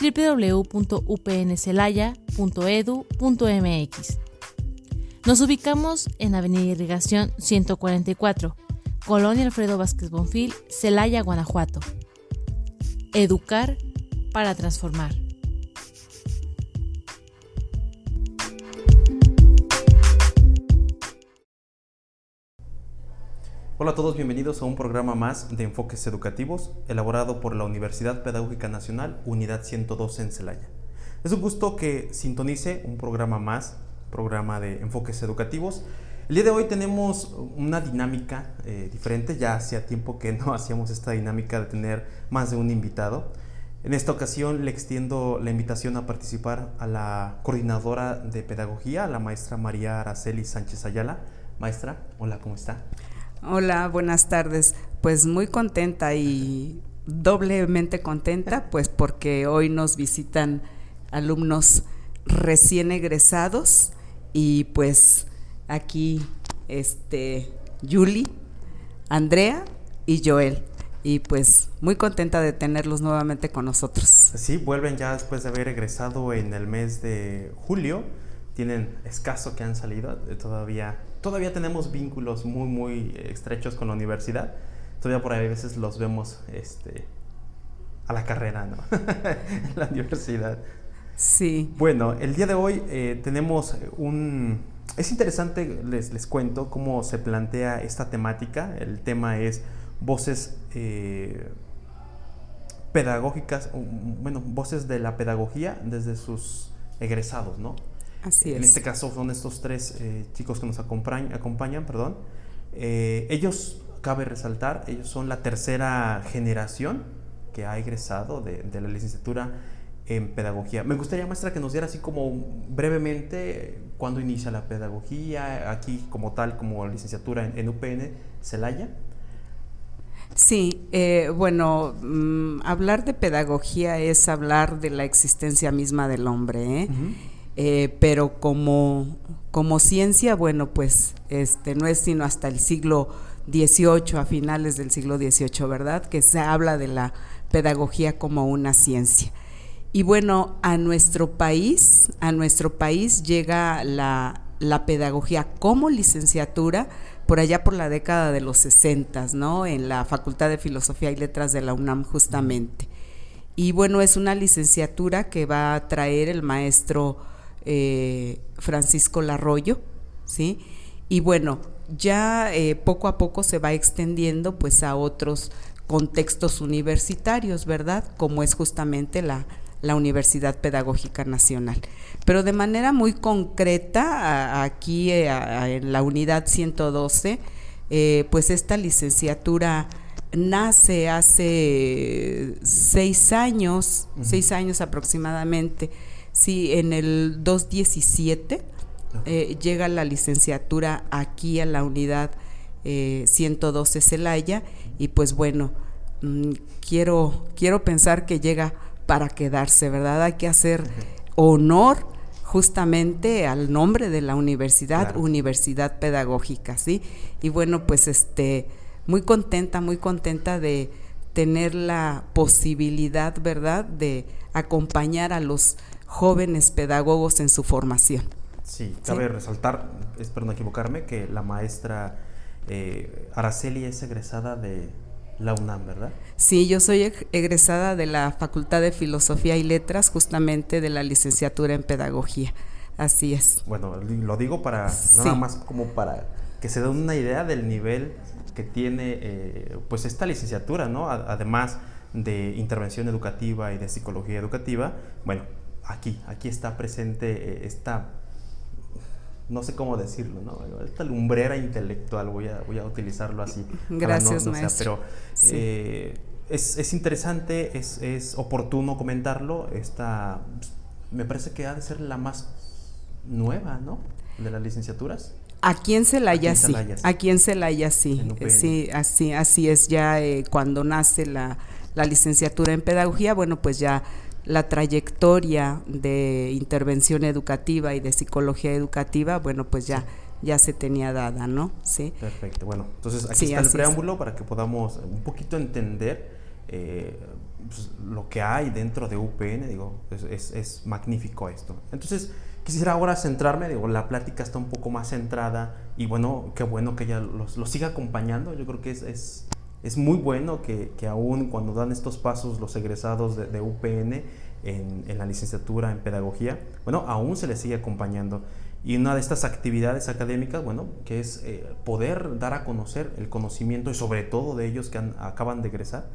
www.upncelaya.edu.mx. Nos ubicamos en Avenida Irrigación 144, Colonia Alfredo Vázquez Bonfil, Celaya, Guanajuato. Educar para transformar. Hola a todos, bienvenidos a un programa más de Enfoques Educativos elaborado por la Universidad Pedagógica Nacional, Unidad 112 en Celaya. Es un gusto que sintonice un programa más, programa de Enfoques Educativos. El día de hoy tenemos una dinámica eh, diferente, ya hacía tiempo que no hacíamos esta dinámica de tener más de un invitado. En esta ocasión le extiendo la invitación a participar a la coordinadora de pedagogía, la maestra María Araceli Sánchez Ayala. Maestra, hola, ¿cómo está? Hola, buenas tardes. Pues muy contenta y doblemente contenta, pues porque hoy nos visitan alumnos recién egresados y pues aquí este Yuli, Andrea y Joel. Y pues muy contenta de tenerlos nuevamente con nosotros. Sí, vuelven ya después de haber egresado en el mes de julio. Tienen escaso que han salido, todavía todavía tenemos vínculos muy, muy estrechos con la universidad. Todavía por ahí a veces los vemos este, a la carrera, ¿no? en la universidad. Sí. Bueno, el día de hoy eh, tenemos un... Es interesante, les, les cuento cómo se plantea esta temática. El tema es voces eh, pedagógicas, bueno, voces de la pedagogía desde sus egresados, ¿no? Así en este caso son estos tres eh, chicos que nos acompañan, acompañan perdón. Eh, ellos, cabe resaltar, ellos son la tercera generación que ha egresado de, de, la licenciatura en pedagogía. Me gustaría, maestra, que nos diera así como brevemente cuándo inicia la pedagogía, aquí como tal, como licenciatura en, en UPN, Celaya. Sí, eh, bueno, mmm, hablar de pedagogía es hablar de la existencia misma del hombre, ¿eh? Uh -huh. Eh, pero como, como ciencia, bueno, pues este, no es sino hasta el siglo XVIII, a finales del siglo XVIII, ¿verdad? Que se habla de la pedagogía como una ciencia. Y bueno, a nuestro país, a nuestro país llega la, la pedagogía como licenciatura por allá por la década de los 60, ¿no? En la Facultad de Filosofía y Letras de la UNAM justamente. Y bueno, es una licenciatura que va a traer el maestro eh, Francisco Larroyo, ¿sí? Y bueno, ya eh, poco a poco se va extendiendo pues a otros contextos universitarios, ¿verdad? Como es justamente la, la Universidad Pedagógica Nacional. Pero de manera muy concreta, a, aquí eh, a, en la unidad 112, eh, pues esta licenciatura nace hace seis años, uh -huh. seis años aproximadamente, Sí, en el 217 eh, llega la licenciatura aquí a la unidad eh, 112 Celaya y pues bueno, mmm, quiero, quiero pensar que llega para quedarse, ¿verdad? Hay que hacer honor justamente al nombre de la universidad, claro. Universidad Pedagógica, ¿sí? Y bueno, pues este, muy contenta, muy contenta de tener la posibilidad, ¿verdad?, de acompañar a los jóvenes pedagogos en su formación. Sí, cabe ¿Sí? resaltar, espero no equivocarme, que la maestra eh, Araceli es egresada de la UNAM, ¿verdad? Sí, yo soy egresada de la Facultad de Filosofía y Letras, justamente de la licenciatura en Pedagogía. Así es. Bueno, lo digo para sí. nada más como para que se den una idea del nivel que tiene eh, pues esta licenciatura, ¿no? Además de intervención educativa y de psicología educativa, bueno, aquí, aquí está presente eh, esta, no sé cómo decirlo, ¿no? Esta lumbrera intelectual, voy a, voy a utilizarlo así. Gracias, no, no maestro. Sea, pero sí. eh, es, es, interesante, es, es, oportuno comentarlo, esta, me parece que ha de ser la más nueva, ¿no? De las licenciaturas. Aquí en Celaya, sí. Aquí en Celaya sí. Sí, así, así es. Ya eh, cuando nace la, la, licenciatura en pedagogía, bueno, pues ya la trayectoria de intervención educativa y de psicología educativa, bueno, pues ya ya se tenía dada, ¿no? Sí. Perfecto. Bueno, entonces aquí está el preámbulo para que podamos un poquito entender eh, pues, lo que hay dentro de UPN, digo, es, es, magnífico esto. Entonces, quisiera ahora centrarme, digo, la plática está un poco más centrada y bueno, qué bueno que ella los, los siga acompañando, yo creo que es, es, muy bueno que, que, aún cuando dan estos pasos los egresados de, de UPN en, en la licenciatura en pedagogía, bueno, aún se les sigue acompañando. Y una de estas actividades académicas, bueno, que es eh, poder dar a conocer el conocimiento y sobre todo de ellos que acaban de egresar,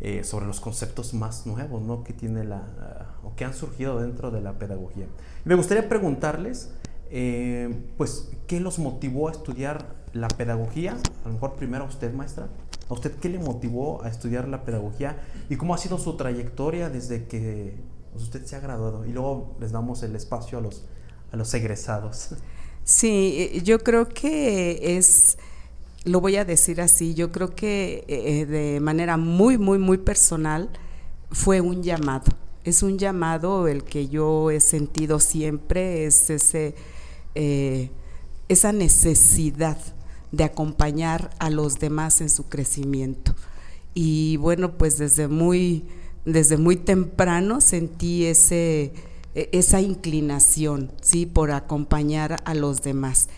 eh, sobre los conceptos más nuevos, ¿no? Que tiene la, o que han surgido dentro de la pedagogía. me gustaría preguntarles, eh, pues, ¿qué los motivó a estudiar la pedagogía? A lo mejor primero a usted, maestra. ¿A usted qué le motivó a estudiar la pedagogía? ¿Y cómo ha sido su trayectoria desde que pues, usted se ha graduado? Y luego les damos el espacio a los a los egresados. Sí, eh, yo creo que es, lo voy a decir así, yo creo que eh, de manera muy, muy, muy personal fue un llamado. Es un llamado el que yo he sentido siempre, es ese, eh, esa necesidad de acompañar a los demás en su crecimiento. Y bueno, pues desde muy, desde muy temprano sentí ese e-, esa inclinación, ¿sí? Por acompañar a los demás.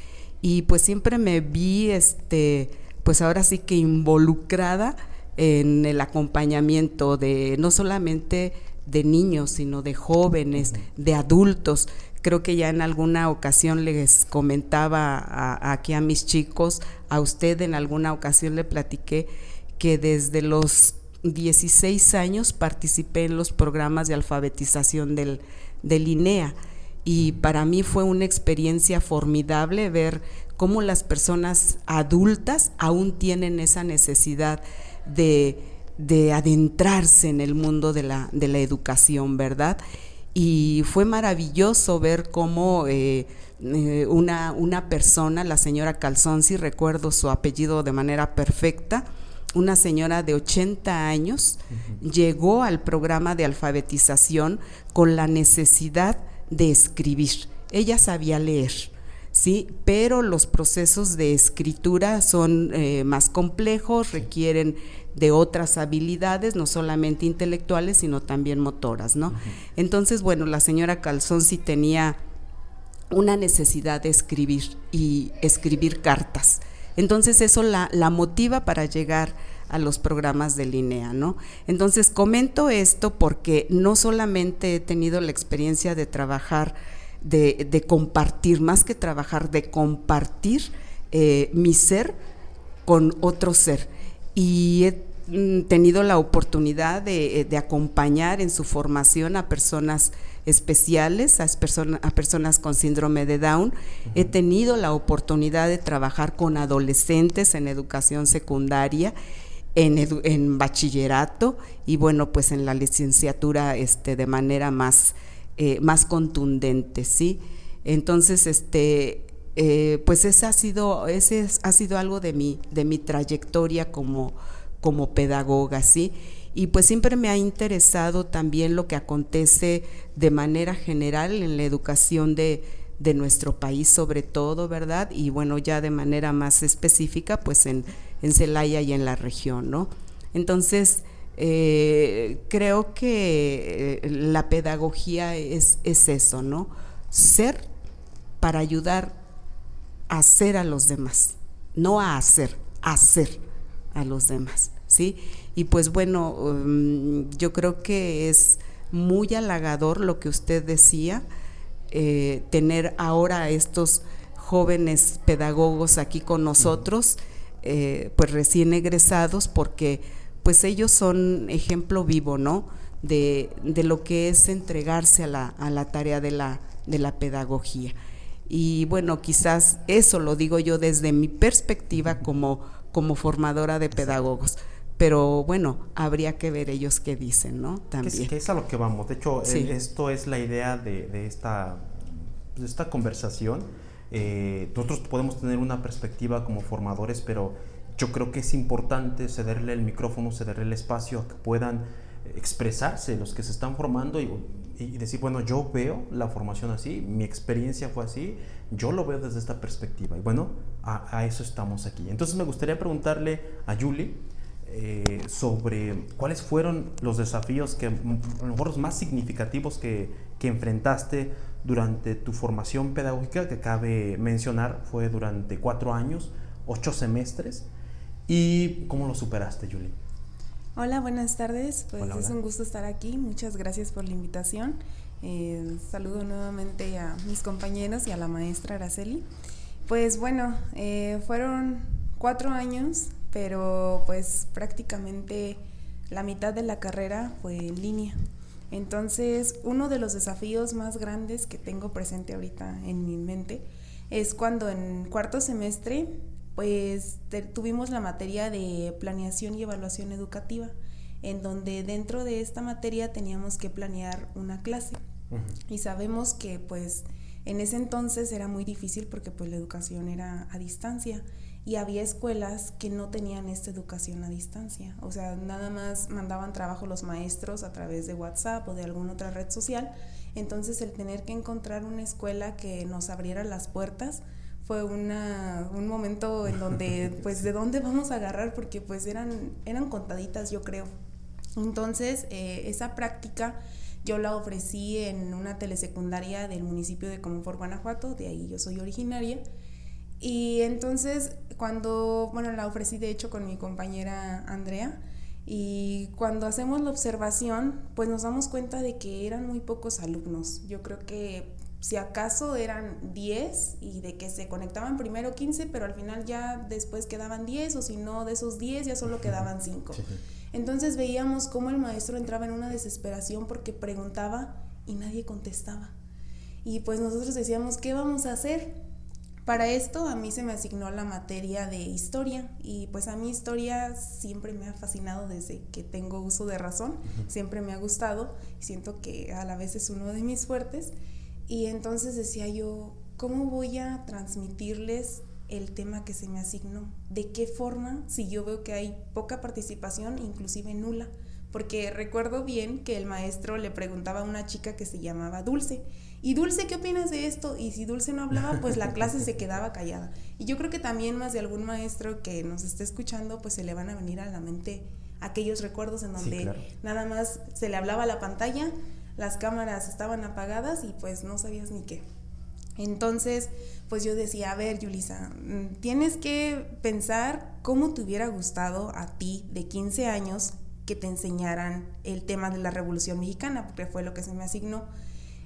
Y pues siempre me vi, este, pues ahora sí que involucrada en el acompañamiento de no solamente de niños, sino de jóvenes, de adultos. Creo que ya en alguna ocasión les comentaba aquí a mis chicos, a usted en alguna ocasión le platiqué que desde los 16 años participé en los programas de alfabetización del, de Linea. Y para mí fue una experiencia formidable ver cómo las personas adultas aún tienen esa necesidad de, adentrarse en el mundo de la, de la, educación, ¿verdad? Y fue maravilloso ver cómo eh, eh, una, una, persona, la señora Calzón, si recuerdo su apellido de manera perfecta, una señora de 80 años, llegó al programa de alfabetización con la necesidad de escribir. Ella sabía leer, ¿sí? Pero los procesos de escritura son eh, más complejos, requieren de otras habilidades, no solamente intelectuales, sino también motoras, ¿no? Entonces, bueno, la señora Calzón sí tenía una necesidad de escribir y escribir cartas. Entonces eso la, la motiva para llegar a los programas de línea, ¿no? Entonces comento esto porque no solamente he tenido la experiencia de trabajar, de, compartir, más que trabajar, de compartir eh, mi ser con otro ser. Y he mm, tenido la oportunidad de, eh, de acompañar en su formación a personas especiales, a, a personas con síndrome de Down. He tenido la oportunidad de trabajar con adolescentes en educación secundaria. En, en, bachillerato y bueno pues en la licenciatura este de manera más eh, más contundente sí entonces este eh, pues ese ha sido ese ha sido algo de mi de mi trayectoria como como pedagoga sí y pues siempre me ha interesado también lo que acontece de manera general en la educación de, nuestro país sobre todo, ¿verdad? Y bueno, ya de manera más específica, pues en, en Celaya y en la región, ¿no? Entonces, eh, creo que eh, la pedagogía es, es eso, ¿no? Ser para ayudar a ser a los demás, no a hacer, a ser a los demás, ¿sí? Y pues bueno, um, yo creo que es muy halagador lo que usted decía, eh, tener ahora a estos jóvenes pedagogos aquí con nosotros, eh, pues recién egresados, porque pues ellos son ejemplo vivo, ¿no? De, de lo que es entregarse a la, a la tarea de la, de la pedagogía. Y bueno, quizás eso lo digo yo desde mi perspectiva como, como formadora de pedagogos pero bueno, habría que ver ellos qué dicen, ¿no? También. Que es, a lo que vamos. De hecho, eh, esto es la idea de, esta, de esta conversación. Eh, nosotros podemos tener una perspectiva como formadores, pero yo creo que es importante cederle el micrófono, cederle el espacio a que puedan expresarse los que se están formando y, decir, bueno, yo veo la formación así, mi experiencia fue así, yo lo veo desde esta perspectiva. Y bueno, a, eso estamos aquí. Entonces me gustaría preguntarle a Julie eh, sobre cuáles fueron los desafíos que, a lo mejor los más significativos que, que enfrentaste durante tu formación pedagógica, que cabe mencionar, fue durante cuatro años, ocho semestres. ¿Y cómo lo superaste, Julie? Hola, buenas tardes. Pues es un gusto estar aquí. Muchas gracias por la invitación. Eh, saludo nuevamente a mis compañeros y a la maestra Araceli. Pues bueno, eh, fueron cuatro años, pero pues prácticamente la mitad de la carrera fue en línea. Entonces, uno de los desafíos más grandes que tengo presente ahorita en mi mente es cuando en cuarto semestre pues tuvimos la materia de planeación y evaluación educativa, en donde dentro de esta materia teníamos que planear una clase. Y sabemos que pues en ese entonces era muy difícil porque pues la educación era a distancia y había escuelas que no tenían esta educación a distancia. O sea, nada más mandaban trabajo los maestros a través de WhatsApp o de alguna otra red social. Entonces el tener que encontrar una escuela que nos abriera las puertas, fue una, un momento en donde, pues, ¿de dónde vamos a agarrar? Porque, pues, eran, eran contaditas, yo creo. Entonces, eh, esa práctica yo la ofrecí en una telesecundaria del municipio de Comonfort, Guanajuato, de ahí yo soy originaria. Y entonces, cuando, bueno, la ofrecí de hecho con mi compañera Andrea, y cuando hacemos la observación, pues nos damos cuenta de que eran muy pocos alumnos. Yo creo que si acaso eran 10 y de que se conectaban primero 15, pero al final ya después quedaban 10 o si no de esos 10 ya solo quedaban 5. Entonces veíamos cómo el maestro entraba en una desesperación porque preguntaba y nadie contestaba. Y pues nosotros decíamos, ¿qué vamos a hacer? Para esto a mí se me asignó la materia de historia y pues a mí historia siempre me ha fascinado desde que tengo uso de razón, siempre me ha gustado y siento que a la vez es uno de mis fuertes. Y entonces decía yo, ¿cómo voy a transmitirles el tema que se me asignó? ¿De qué forma si yo veo que hay poca participación, inclusive nula? Porque recuerdo bien que el maestro le preguntaba a una chica que se llamaba Dulce, ¿y Dulce qué opinas de esto? Y si Dulce no hablaba, pues la clase se quedaba callada. Y yo creo que también más de algún maestro que nos esté escuchando, pues se le van a venir a la mente aquellos recuerdos en donde nada más se le hablaba a la pantalla, las cámaras estaban apagadas y pues no sabías ni qué. Entonces, pues yo decía, a ver, Yulisa, mm, tienes que pensar cómo te hubiera gustado a ti de 15 años que te enseñaran el tema de la Revolución Mexicana, porque fue lo que se me asignó.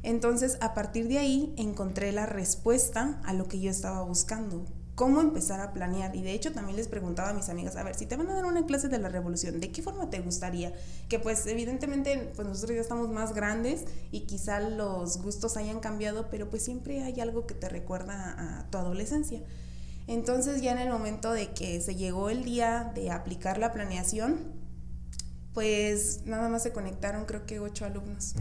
Entonces, a partir de ahí, encontré la respuesta a lo que yo estaba buscando, cómo empezar a planear. Y de hecho también les preguntaba a mis amigas, a ver, si te van a dar una clase de la revolución, ¿de qué forma te gustaría? Que pues evidentemente pues nosotros ya estamos más grandes y quizá los gustos hayan cambiado, pero pues siempre hay algo que te recuerda a tu adolescencia. Entonces ya en el momento de que se llegó el día de aplicar la planeación, pues nada más se conectaron creo que ocho alumnos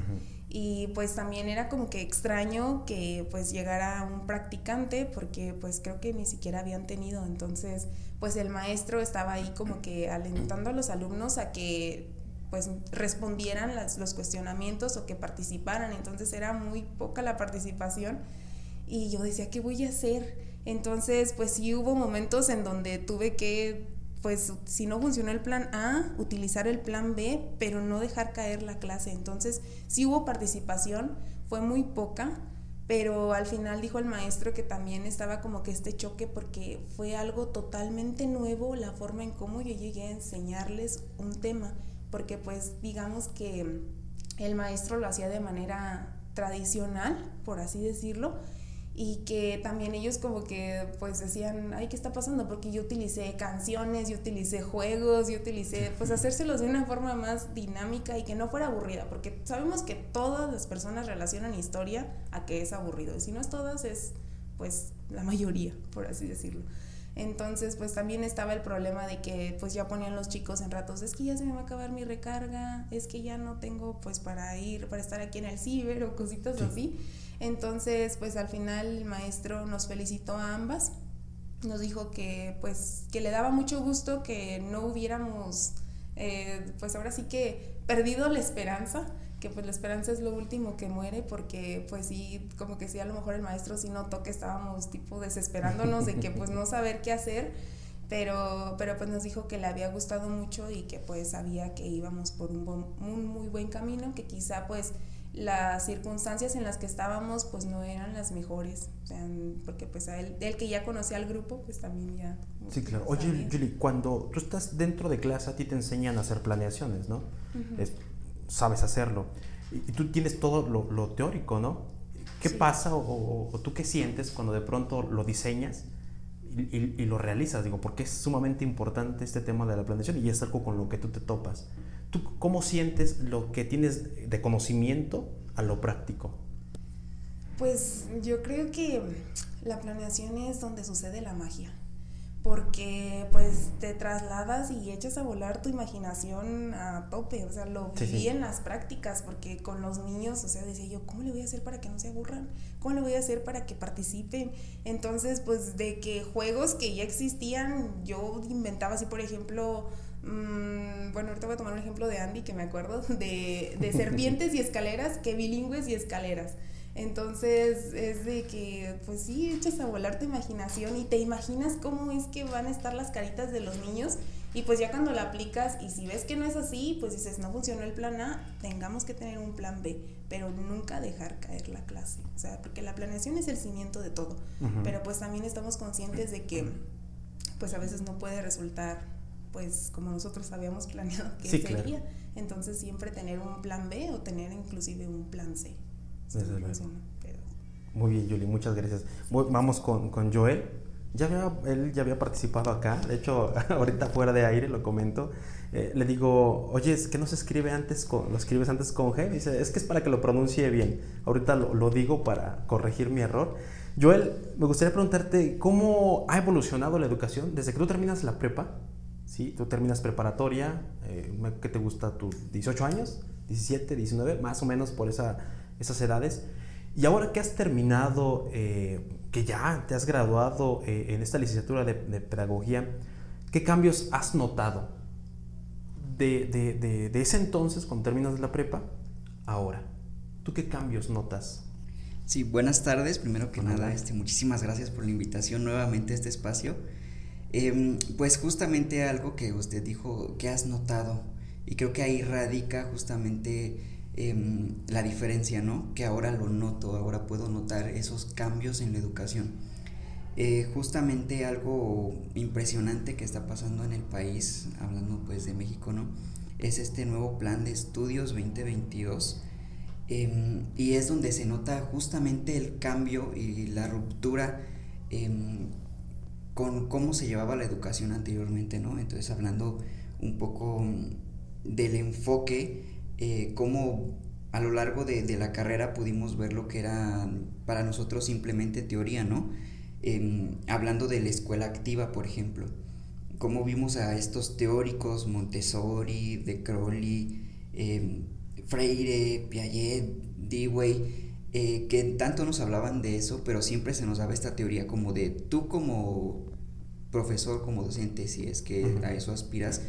y pues también era como que extraño que pues llegara un practicante porque pues creo que ni siquiera habían tenido. Entonces pues el maestro estaba ahí como que alentando a los alumnos a que pues respondieran los cuestionamientos o que participaran. Entonces era muy poca la participación y yo decía qué voy a hacer entonces pues sí hubo momentos en donde tuve que pues si no funcionó el plan A, utilizar el plan B, pero no dejar caer la clase. Entonces, sí hubo participación, fue muy poca, pero al final dijo el maestro que también estaba como que este choque porque fue algo totalmente nuevo la forma en cómo yo llegué a enseñarles un tema, porque pues digamos que el maestro lo hacía de manera tradicional, por así decirlo, y que también ellos como que pues decían, ay, ¿qué está pasando? Porque yo utilicé canciones, yo utilicé juegos, yo utilicé, pues hacérselos de una forma más dinámica y que no fuera aburrida, porque sabemos que todas las personas relacionan historia a que es aburrido, y si no es todas, es pues la mayoría, por así decirlo. Entonces, pues también estaba el problema de que pues ya ponían los chicos en ratos, es que ya se me va a acabar mi recarga, es que ya no tengo pues para ir, para estar aquí en el ciber o cositas así. Entonces, pues al final el maestro nos felicitó a ambas, nos dijo que pues que le daba mucho gusto que no hubiéramos eh, pues ahora sí que perdido la esperanza que pues la esperanza es lo último que muere porque pues sí, como que sí, a lo mejor el maestro sí notó que estábamos tipo desesperándonos de que pues no saber qué hacer, pero, pero pues nos dijo que le había gustado mucho y que pues sabía que íbamos por un, un muy buen camino, que quizá pues las circunstancias en las que estábamos pues no eran las mejores, porque pues a él, él que ya conocía al grupo pues también ya... Sí, claro. Oye, Julie, cuando tú estás dentro de clase a ti te enseñan a hacer planeaciones, ¿no? sabes hacerlo. Y, tú tienes todo lo, teórico, ¿no? ¿Qué pasa o, tú qué sientes cuando de pronto lo diseñas y, lo realizas? Digo, porque es sumamente importante este tema de la planeación y es algo con lo que tú te topas. ¿Tú cómo sientes lo que tienes de conocimiento a lo práctico? Pues yo creo que la planeación es donde sucede la magia porque pues te trasladas y echas a volar tu imaginación a tope, o sea, lo vi en las prácticas, porque con los niños, o sea, decía yo, ¿cómo le voy a hacer para que no se aburran? ¿Cómo le voy a hacer para que participen? Entonces, pues de que juegos que ya existían, yo inventaba así, por ejemplo, mmm, bueno, ahorita voy a tomar un ejemplo de Andy, que me acuerdo, de, de serpientes y escaleras, que bilingües y escaleras. Entonces es de que, pues sí, echas a volar tu imaginación y te imaginas cómo es que van a estar las caritas de los niños y pues ya cuando la aplicas y si ves que no es así, pues dices, no funcionó el plan A, tengamos que tener un plan B, pero nunca dejar caer la clase. O sea, porque la planeación es el cimiento de todo, pero pues también estamos conscientes de que pues a veces no puede resultar pues como nosotros habíamos planeado que sería. Entonces siempre tener un plan B o tener inclusive un plan C. Muy bien, Julie, muchas gracias. Vamos con, con Joel. Ya había, él ya había participado acá, de hecho, ahorita fuera de aire lo comento. Eh, le digo, oye, es que no se escribe antes con, lo escribes antes con G. Dice, es que es para que lo pronuncie bien. Ahorita lo, lo, digo para corregir mi error. Joel, me gustaría preguntarte, ¿cómo ha evolucionado la educación desde que tú terminas la prepa? ¿Sí? Tú terminas preparatoria, eh, ¿qué te gusta? ¿Tus 18 años? ¿17, 19? Más o menos por esa esas edades. Y ahora que has terminado, eh, que ya te has graduado eh, en esta licenciatura de, pedagogía, ¿qué cambios has notado de, de, de, ese entonces, cuando terminas la prepa, ahora? ¿Tú qué cambios notas? Sí, buenas tardes. Primero que nada, este, muchísimas gracias por la invitación nuevamente a este espacio. Em, pues justamente algo que usted dijo, que has notado, y creo que ahí radica justamente Em, la diferencia, ¿no? Que ahora lo noto, ahora puedo notar esos cambios en la educación. Eh, justamente algo impresionante que está pasando en el país, hablando pues de México, ¿no? Es este nuevo plan de estudios 2022 em, y es donde se nota justamente el cambio y la ruptura con cómo se llevaba la educación anteriormente, ¿no? Entonces hablando un poco del enfoque eh, cómo a lo largo de, la carrera pudimos ver lo que era para nosotros simplemente teoría, ¿no? Em, hablando de la escuela activa, por ejemplo, cómo vimos a estos teóricos, Montessori, De Crowley, em, Freire, Piaget, Dewey, eh, que tanto nos hablaban de eso, pero siempre se nos daba esta teoría como de tú como profesor, como docente, si es que a eso aspiras,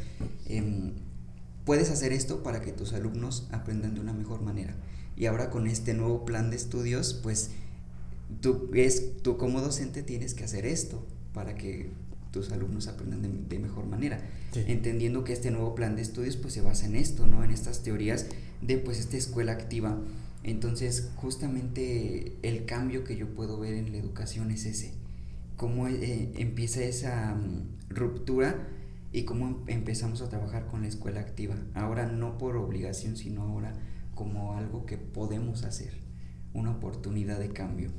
em, puedes hacer esto para que tus alumnos aprendan de una mejor manera. Y ahora con este nuevo plan de estudios, pues tú, es, tú como docente tienes que hacer esto para que tus alumnos aprendan de, mejor manera. Entendiendo que este nuevo plan de estudios pues se basa en esto, ¿no? En estas teorías de pues esta escuela activa. Entonces justamente el cambio que yo puedo ver en la educación es ese. Cómo eh, empieza esa mm, ruptura y cómo empezamos a trabajar con la escuela activa. Ahora no por obligación, sino ahora como algo que podemos hacer, una oportunidad de cambio.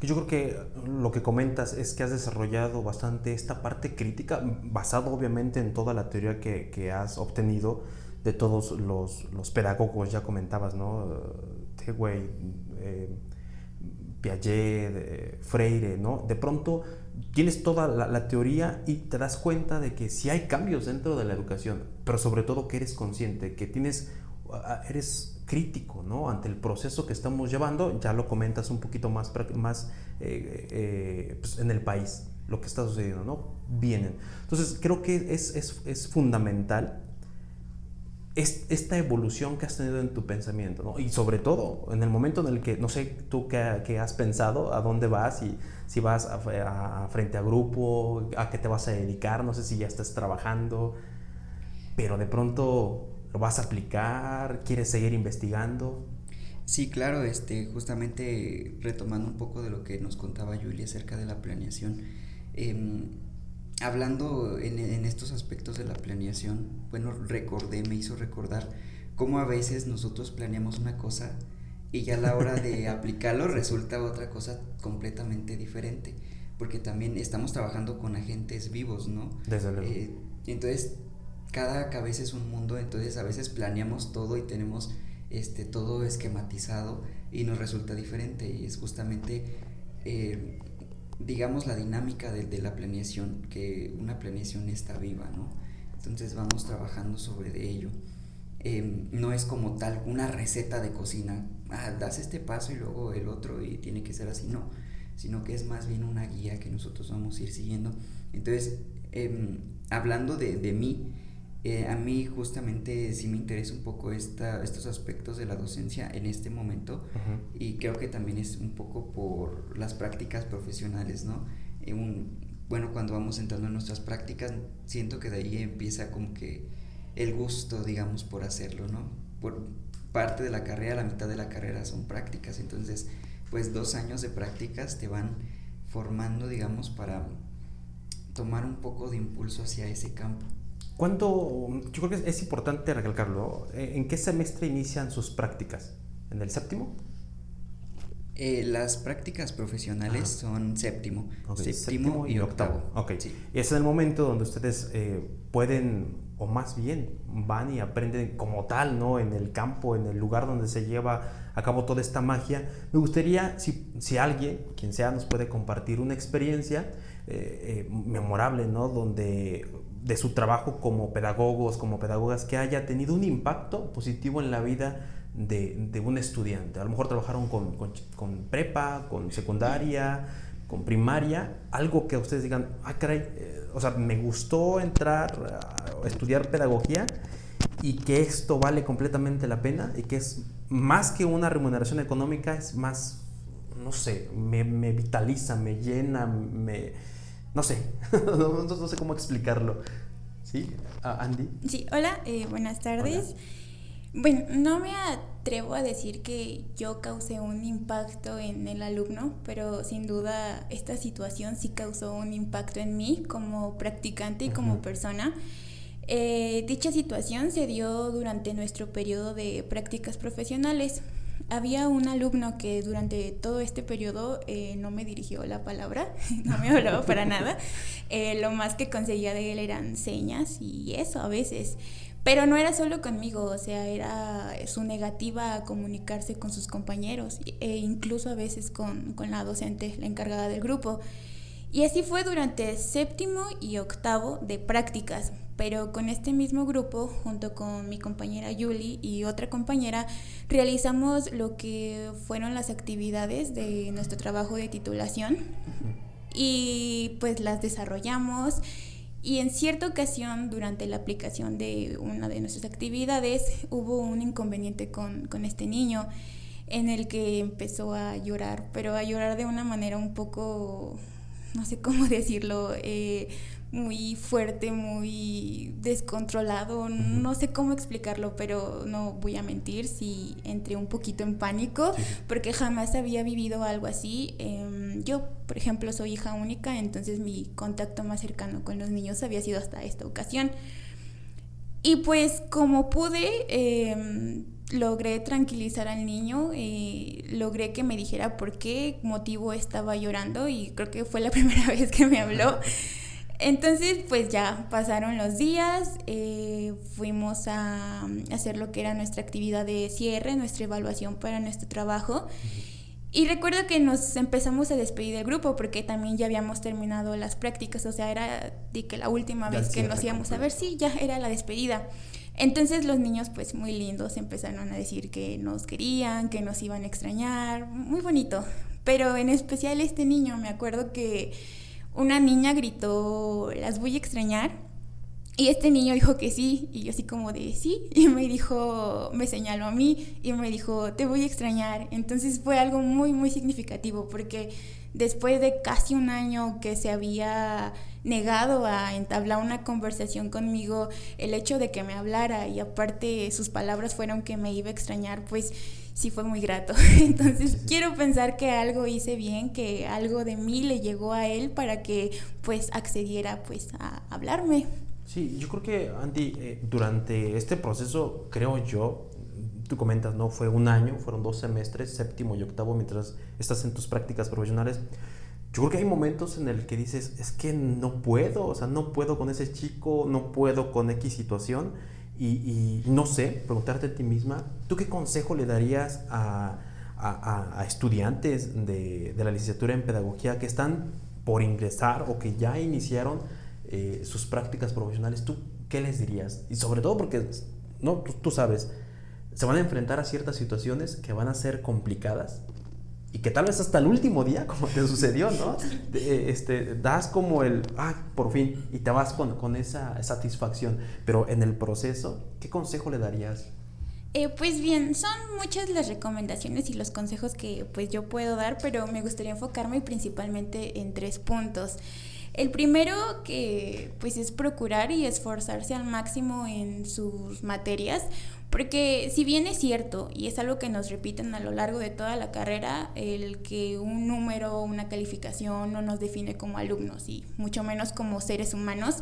Yo creo que lo que comentas es que has desarrollado bastante esta parte crítica, basado obviamente en toda la teoría que, que has obtenido de todos los, los, pedagogos, ya comentabas, ¿no? Tegway, eh, Piaget, Freire, ¿no? De pronto tienes toda la, teoría y te das cuenta de que sí hay cambios dentro de la educación, pero sobre todo que eres consciente, que tienes, eres crítico, ¿no? Ante el proceso que estamos llevando, ya lo comentas un poquito más, más eh, eh, pues, en el país, lo que está sucediendo, ¿no? Vienen. Entonces, creo que es, es, es fundamental esta evolución que has tenido en tu pensamiento, ¿no? Y sobre todo en el momento en el que, no sé, tú qué, has pensado, a dónde vas, y si vas a, frente a grupo, a qué te vas a dedicar, no sé si ya estás trabajando, pero de pronto lo vas a aplicar, quieres seguir investigando. Sí, claro, este, justamente retomando un poco de lo que nos contaba Julia acerca de la planeación. Em, hablando en, estos aspectos de la planeación, bueno, recordé, me hizo recordar cómo a veces nosotros planeamos una cosa y ya a la hora de aplicarlo resulta otra cosa completamente diferente, porque también estamos trabajando con agentes vivos, ¿no? Desde luego. Eh, entonces, cada cabeza es un mundo, entonces a veces planeamos todo y tenemos este, todo esquematizado y nos resulta diferente y es justamente... Eh, digamos, la dinámica de, la planeación, que una planeación está viva, ¿no? Entonces vamos trabajando sobre ello. Em, no es como tal una receta de cocina, ah, das este paso y luego el otro y tiene que ser así, no, sino que es más bien una guía que nosotros vamos a ir siguiendo. Entonces, em, hablando de, de mí, eh, a mí justamente sí me interesa un poco esta, estos aspectos de la docencia en este momento y creo que también es un poco por las prácticas profesionales, ¿no? un, bueno, cuando vamos entrando en nuestras prácticas, siento que de ahí empieza como que el gusto, digamos, por hacerlo, ¿no? Por parte de la carrera, la mitad de la carrera son prácticas, entonces, pues dos años de prácticas te van formando, digamos, para tomar un poco de impulso hacia ese campo. ¿Cuánto, yo creo que es importante recalcarlo, eh, ¿en qué semestre inician sus prácticas? ¿En el séptimo? Eh, las prácticas profesionales son séptimo, séptimo, y octavo. Ok, y es el momento donde ustedes eh, pueden, o más bien, van y aprenden como tal, ¿no? En el campo, en el lugar donde se lleva a cabo toda esta magia. Me gustaría, si, si alguien, quien sea, nos puede compartir una experiencia memorable, ¿no? Donde de su trabajo como pedagogos, como pedagogas, que haya tenido un impacto positivo en la vida de, un estudiante. A lo mejor trabajaron con, prepa, con secundaria, con primaria, algo que ustedes digan, ah, caray, eh, o sea, me gustó entrar a estudiar pedagogía y que esto vale completamente la pena y que es más que una remuneración económica, es más, no sé, me, me vitaliza, me llena, me no sé, no, sé cómo explicarlo. ¿Sí? Andy. Sí, hola, eh, buenas tardes. Bueno, no me atrevo a decir que yo causé un impacto en el alumno, pero sin duda esta situación sí causó un impacto en mí como practicante y como persona. Eh, dicha situación se dio durante nuestro periodo de prácticas profesionales había un alumno que durante todo este periodo eh, no me dirigió la palabra, no me hablaba para nada. Eh, lo más que conseguía de él eran señas y eso a veces. Pero no era solo conmigo, o sea, era su negativa a comunicarse con sus compañeros e incluso a veces con, con la docente, la encargada del grupo. Y así fue durante séptimo y octavo de prácticas, pero con este mismo grupo, junto con mi compañera Yuli y otra compañera, realizamos lo que fueron las actividades de nuestro trabajo de titulación y pues las desarrollamos. Y en cierta ocasión durante la aplicación de una de nuestras actividades hubo un inconveniente con, con este niño en el que empezó a llorar, pero a llorar de una manera un poco no sé cómo decirlo, eh, muy fuerte, muy descontrolado, no sé cómo explicarlo, pero no voy a mentir si entré un poquito en pánico, porque jamás había vivido algo así. Em, yo, por ejemplo, soy hija única, entonces mi contacto más cercano con los niños había sido hasta esta ocasión. Y pues como pude, eh, logré tranquilizar al niño, y logré que me dijera por qué motivo estaba llorando y creo que fue la primera vez que me habló. Entonces, pues ya pasaron los días, eh, fuimos a hacer lo que era nuestra actividad de cierre, nuestra evaluación para nuestro trabajo. Y recuerdo que nos empezamos a despedir del grupo porque también ya habíamos terminado las prácticas, o sea, era de que la última vez que nos íbamos a ver, sí, ya era la despedida. Entonces los niños pues muy lindos empezaron a decir que nos querían, que nos iban a extrañar, muy bonito. Pero en especial este niño, me acuerdo que una niña gritó, las voy a extrañar y este niño dijo que sí, y yo así como de sí, y me dijo, me señaló a mí y me dijo, te voy a extrañar. Entonces fue algo muy, muy significativo, porque después de casi un año que se había negado a entablar una conversación conmigo, el hecho de que me hablara y aparte sus palabras fueron que me iba a extrañar, pues sí fue muy grato. Entonces quiero pensar que algo hice bien, que algo de mí le llegó a él para que pues accediera pues a hablarme. Sí, yo creo que, Andy, eh, durante este proceso, creo yo, tú comentas, ¿no? Fue un año, fueron dos semestres, séptimo y octavo, mientras estás en tus prácticas profesionales. Yo creo que hay momentos en el que dices, es que no puedo, o sea, no puedo con ese chico, no puedo con X situación. Y, no sé, preguntarte a ti misma, ¿tú qué consejo le darías a, a, estudiantes de, de la licenciatura en pedagogía que están por ingresar o que ya iniciaron eh, sus prácticas profesionales, ¿tú qué les dirías? Y sobre todo porque, no, tú, sabes, se van a enfrentar a ciertas situaciones que van a ser complicadas y que tal vez hasta el último día, como te sucedió, ¿no? Este, das como el, ah, por fin, y te vas con, con esa satisfacción. Pero en el proceso, ¿qué consejo le darías? Eh, pues bien, son muchas las recomendaciones y los consejos que pues yo puedo dar, pero me gustaría enfocarme principalmente en tres puntos. El primero que pues es procurar y esforzarse al máximo en sus materias, porque si bien es cierto, y es algo que nos repiten a lo largo de toda la carrera, el que un número, una calificación no nos define como alumnos y mucho menos como seres humanos,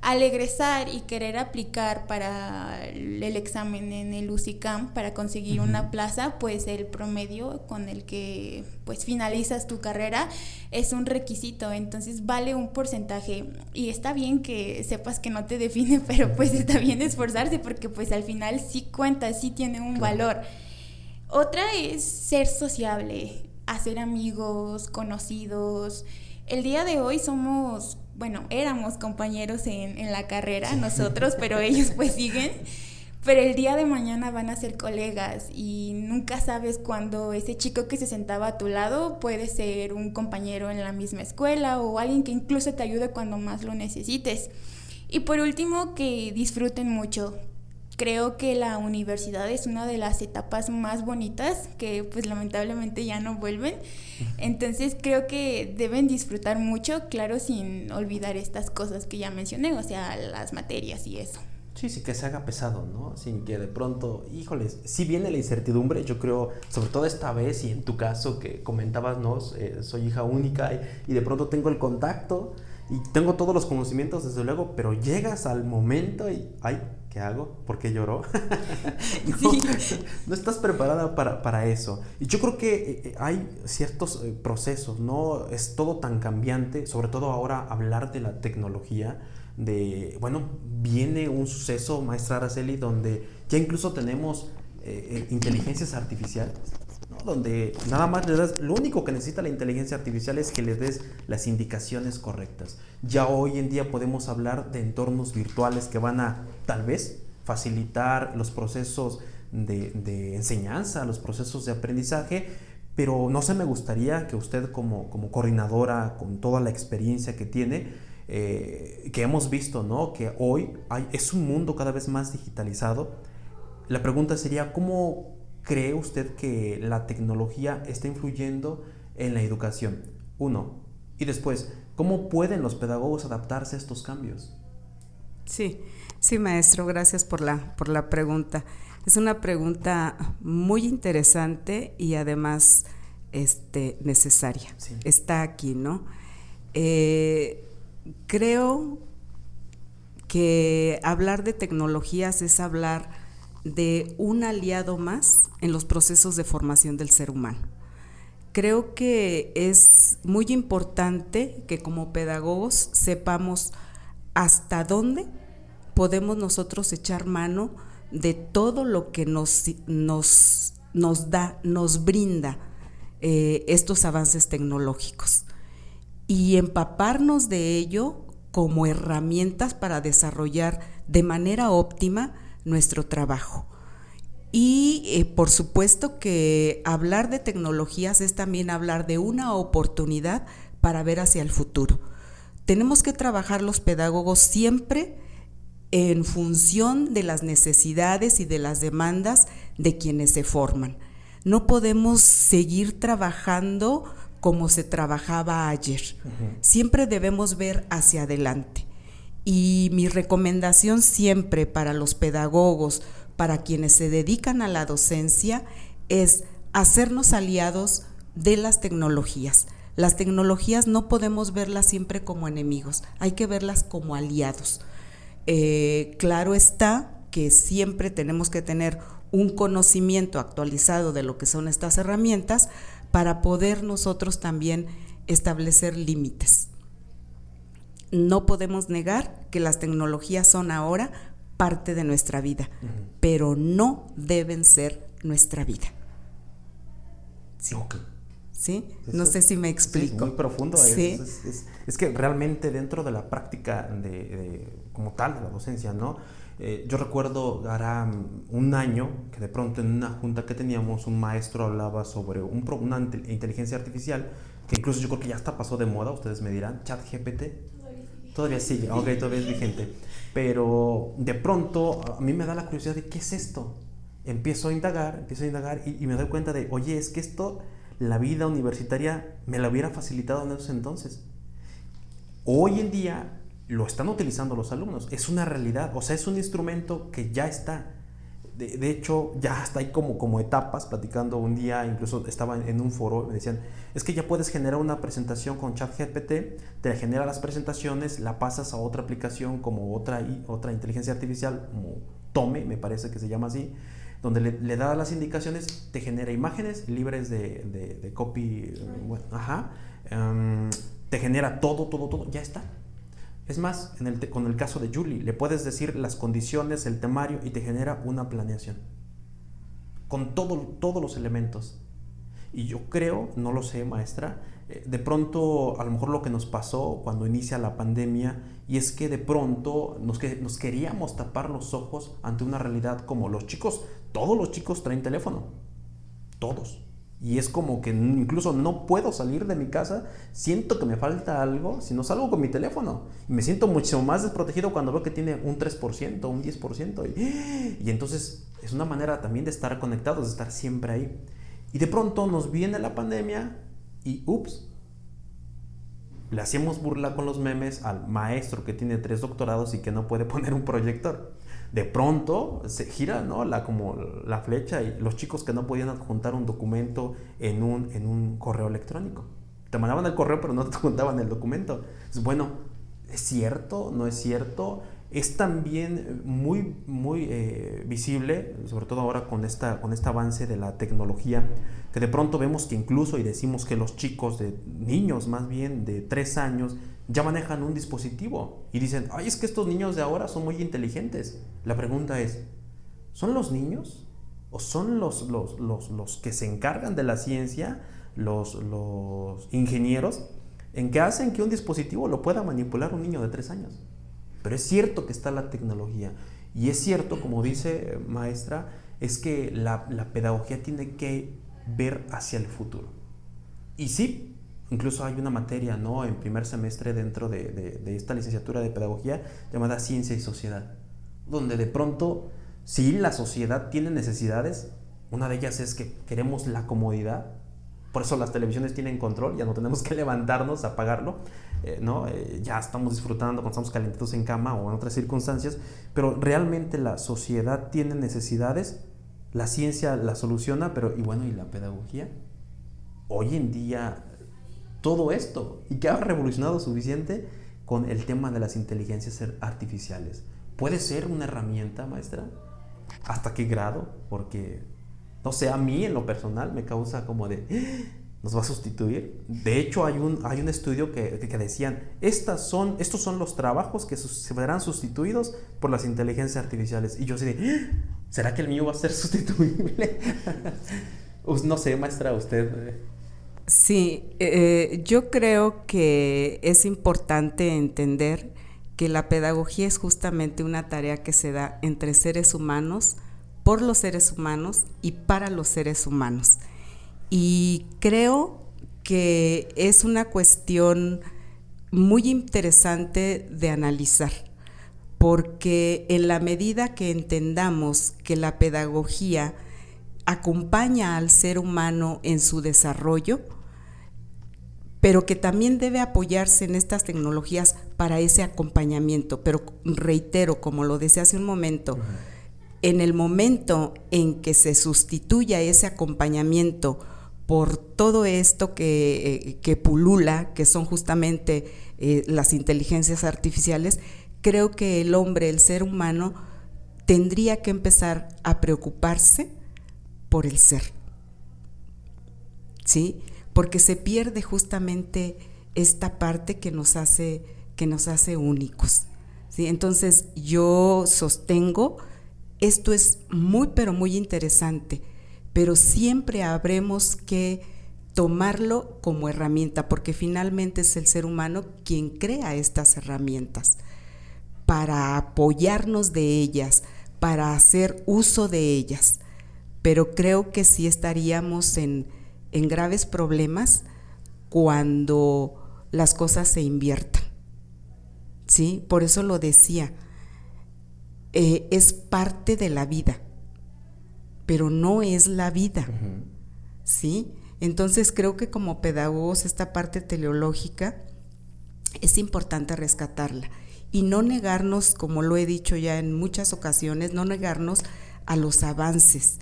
al egresar y querer aplicar para el examen en el UCICAM para conseguir una plaza, pues el promedio con el que pues finalizas tu carrera es un requisito, entonces vale un porcentaje y está bien que sepas que no te define, pero pues está bien esforzarse porque pues al final sí cuenta, sí tiene un valor. Otra es ser sociable, hacer amigos, conocidos. El día de hoy somos bueno, éramos compañeros en, la carrera, nosotros, pero ellos pues siguen. Pero el día de mañana van a ser colegas y nunca sabes cuándo ese chico que se sentaba a tu lado puede ser un compañero en la misma escuela o alguien que incluso te ayude cuando más lo necesites. Y por último, que disfruten mucho, creo que la universidad es una de las etapas más bonitas que pues lamentablemente ya no vuelven. Entonces creo que deben disfrutar mucho, claro, sin olvidar estas cosas que ya mencioné, o sea, las materias y eso. Sí, sí, que se haga pesado, ¿no? Sin que de pronto, híjoles, si viene la incertidumbre, yo creo, sobre todo esta vez y en tu caso que comentabas, ¿no? Eh, soy hija única y, y de pronto tengo el contacto y tengo todos los conocimientos, desde luego, pero llegas al momento y, ay, ¿qué hago? ¿Por qué lloró? no, estás preparada para, eso. Y yo creo que eh, eh, hay ciertos eh, procesos, ¿no? Es todo tan cambiante, sobre todo ahora hablar de la tecnología, de, bueno, viene un suceso, maestra Araceli, donde ya incluso tenemos inteligencias artificiales donde nada más le das, lo único que necesita la inteligencia artificial es que le des las indicaciones correctas. Ya hoy en día podemos hablar de entornos virtuales que van a tal vez facilitar los procesos de, enseñanza, los procesos de aprendizaje, pero no sé, me gustaría que usted como, como coordinadora, con toda la experiencia que tiene, eh, que hemos visto, ¿no? Que hoy es un mundo cada vez más digitalizado. La pregunta sería, ¿cómo, ¿Cree usted que la tecnología está influyendo en la educación? Uno. Y después, ¿cómo pueden los pedagogos adaptarse a estos cambios? Sí, sí, maestro, gracias por la, por la pregunta. Es una pregunta muy interesante y además este, necesaria. Está aquí, ¿no? Eh, creo que hablar de tecnologías es hablar de un aliado más en los procesos de formación del ser humano. Creo que es muy importante que como pedagogos sepamos hasta dónde podemos nosotros echar mano de todo lo que nos, nos, da, nos brinda eh, estos avances tecnológicos y empaparnos de ello como herramientas para desarrollar de manera óptima nuestro trabajo. Y eh, por supuesto que hablar de tecnologías es también hablar de una oportunidad para ver hacia el futuro. Tenemos que trabajar los pedagogos siempre en función de las necesidades y de las demandas de quienes se forman. No podemos seguir trabajando como se trabajaba ayer. Siempre debemos ver hacia adelante. Y mi recomendación siempre para los pedagogos, para quienes se dedican a la docencia, es hacernos aliados de las tecnologías. Las tecnologías no podemos verlas siempre como enemigos, hay que verlas como aliados. Eh, claro está que siempre tenemos que tener un conocimiento actualizado de lo que son estas herramientas para poder nosotros también establecer límites. No podemos negar que las tecnologías son ahora parte de nuestra vida, pero no deben ser nuestra vida. Sí. ¿Sí? no sé si me explico. es muy profundo. Es, que realmente dentro de la práctica de, como tal de la docencia, ¿no? Eh, yo recuerdo, hará un año, que de pronto en una junta que teníamos, un maestro hablaba sobre un, una inteligencia artificial, que incluso yo creo que ya hasta pasó de moda, ustedes me dirán, chat GPT. Todavía sigue, ok, todavía es vigente. Pero de pronto a mí me da la curiosidad de qué es esto. Empiezo a indagar, empiezo a indagar y, y me doy cuenta de, oye, es que esto, la vida universitaria me la hubiera facilitado en esos entonces. Hoy en día lo están utilizando los alumnos. Es una realidad, o sea, es un instrumento que ya está. De, hecho, ya está ahí como, como etapas, platicando un día, incluso estaba en un foro, me decían, es que ya puedes generar una presentación con ChatGPT, te genera las presentaciones, la pasas a otra aplicación como otra, otra inteligencia artificial, como Tome, me parece que se llama así, donde le, da las indicaciones, te genera imágenes libres de, copy, bueno, ajá, em, te genera todo, todo, todo, ya está es más, en el, con el caso de Julie, le puedes decir las condiciones, el temario y te genera una planeación. Con todo, todos los elementos. Y yo creo, no lo sé, maestra, eh, de pronto a lo mejor lo que nos pasó cuando inicia la pandemia y es que de pronto nos, nos queríamos tapar los ojos ante una realidad como los chicos, todos los chicos traen teléfono, todos. Y es como que incluso no puedo salir de mi casa, siento que me falta algo si no salgo con mi teléfono. Y me siento mucho más desprotegido cuando veo que tiene un 3%, un 10%. Y, y entonces es una manera también de estar conectados, de estar siempre ahí. Y de pronto nos viene la pandemia y ups, le hacemos burla con los memes al maestro que tiene tres doctorados y que no puede poner un proyector de pronto se gira ¿no? la, como la flecha y los chicos que no podían adjuntar un documento en un, en un correo electrónico. Te mandaban el correo pero no te adjuntaban el documento. Es bueno, ¿es cierto? ¿No es cierto? Es también muy, muy eh, visible, sobre todo ahora con, esta, con este avance de la tecnología, que de pronto vemos que incluso y decimos que los chicos de niños más bien de tres años ya manejan un dispositivo y dicen, ay, es que estos niños de ahora son muy inteligentes. La pregunta es, ¿son los niños o son los, los, los, los que se encargan de la ciencia, los, los ingenieros, en que hacen que un dispositivo lo pueda manipular un niño de tres años? Pero es cierto que está la tecnología y es cierto, como dice maestra, es que la, la pedagogía tiene que ver hacia el futuro. Y sí, Incluso hay una materia, ¿no? En primer semestre dentro de, esta licenciatura de pedagogía llamada Ciencia y Sociedad, donde de pronto, si la sociedad tiene necesidades, una de ellas es que queremos la comodidad, por eso las televisiones tienen control, ya no tenemos que levantarnos, apagarlo, eh, ¿no? Eh, ya estamos disfrutando cuando estamos calentitos en cama o en otras circunstancias, pero realmente la sociedad tiene necesidades, la ciencia la soluciona, pero y bueno, ¿y la pedagogía? Hoy en día todo esto y que ha revolucionado suficiente con el tema de las inteligencias artificiales. ¿Puede ser una herramienta, maestra? ¿Hasta qué grado? Porque, no sé, a mí en lo personal me causa como de. ¿nos va a sustituir? De hecho, hay un, hay un estudio que, que decían, Estas son, estos son los trabajos que se verán sustituidos por las inteligencias artificiales. Y yo así de. ¿será que el mío va a ser sustituible? no sé, maestra, usted... Sí, eh, yo creo que es importante entender que la pedagogía es justamente una tarea que se da entre seres humanos, por los seres humanos y para los seres humanos. Y creo que es una cuestión muy interesante de analizar, porque en la medida que entendamos que la pedagogía acompaña al ser humano en su desarrollo, pero que también debe apoyarse en estas tecnologías para ese acompañamiento. Pero reitero, como lo decía hace un momento, en el momento en que se sustituya ese acompañamiento por todo esto que, eh, pulula, que son justamente eh, las inteligencias artificiales, creo que el hombre, el ser humano, tendría que empezar a preocuparse por el ser. ¿Sí? Porque se pierde justamente esta parte que nos hace, que nos hace únicos. ¿sí? Entonces yo sostengo, esto es muy, pero muy interesante, pero siempre habremos que tomarlo como herramienta, porque finalmente es el ser humano quien crea estas herramientas para apoyarnos de ellas, para hacer uso de ellas. Pero creo que sí estaríamos en, en graves problemas cuando las cosas se inviertan. ¿Sí? Por eso lo decía. Eh, es parte de la vida, pero no es la vida. ¿Sí? Entonces creo que como pedagogos esta parte teleológica es importante rescatarla y no negarnos, como lo he dicho ya en muchas ocasiones, no negarnos a los avances,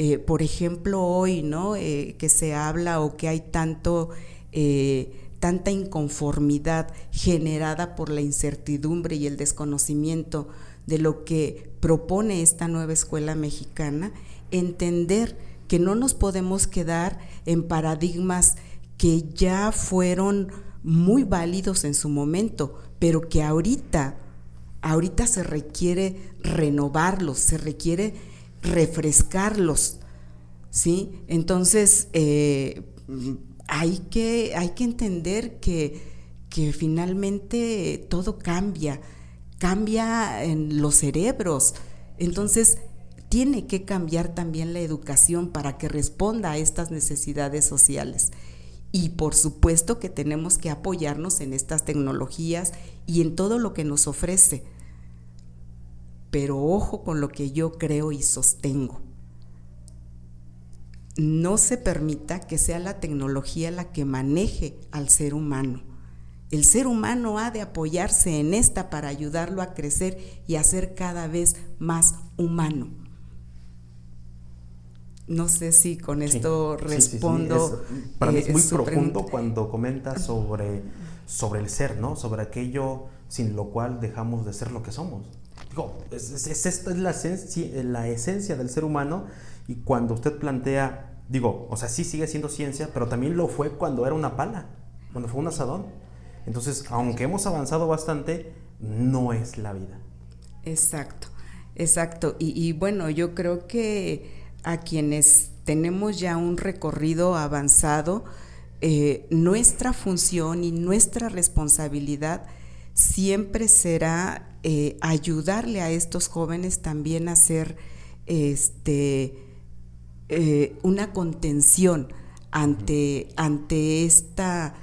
eh, por ejemplo, hoy, ¿no? Eh, que se habla o que hay tanto, eh, tanta inconformidad generada por la incertidumbre y el desconocimiento de lo que propone esta nueva escuela mexicana, entender que no nos podemos quedar en paradigmas que ya fueron muy válidos en su momento, pero que ahorita, ahorita se requiere renovarlos, se requiere refrescarlos, ¿sí? Entonces, eh, hay, que, hay que entender que, que finalmente todo cambia, cambia en los cerebros. Entonces, tiene que cambiar también la educación para que responda a estas necesidades sociales. Y por supuesto que tenemos que apoyarnos en estas tecnologías y en todo lo que nos ofrece pero ojo con lo que yo creo y sostengo. No se permita que sea la tecnología la que maneje al ser humano. El ser humano ha de apoyarse en esta para ayudarlo a crecer y a ser cada vez más humano. No sé si con esto respondo. para mí es eh, muy profundo cuando comentas sobre, sobre el ser, ¿no? Sobre aquello sin lo cual dejamos de ser lo que somos es, esto es la esencia, la esencia del ser humano y cuando usted plantea, digo, o sea, sí sigue siendo ciencia, pero también lo fue cuando era una pala, cuando fue un asadón. Entonces, aunque hemos avanzado bastante, no es la vida. Exacto, exacto. Y, bueno, yo creo que a quienes tenemos ya un recorrido avanzado, eh, nuestra función y nuestra responsabilidad siempre será eh, ayudarle a estos jóvenes también a hacer este, eh, una contención ante, ante esta,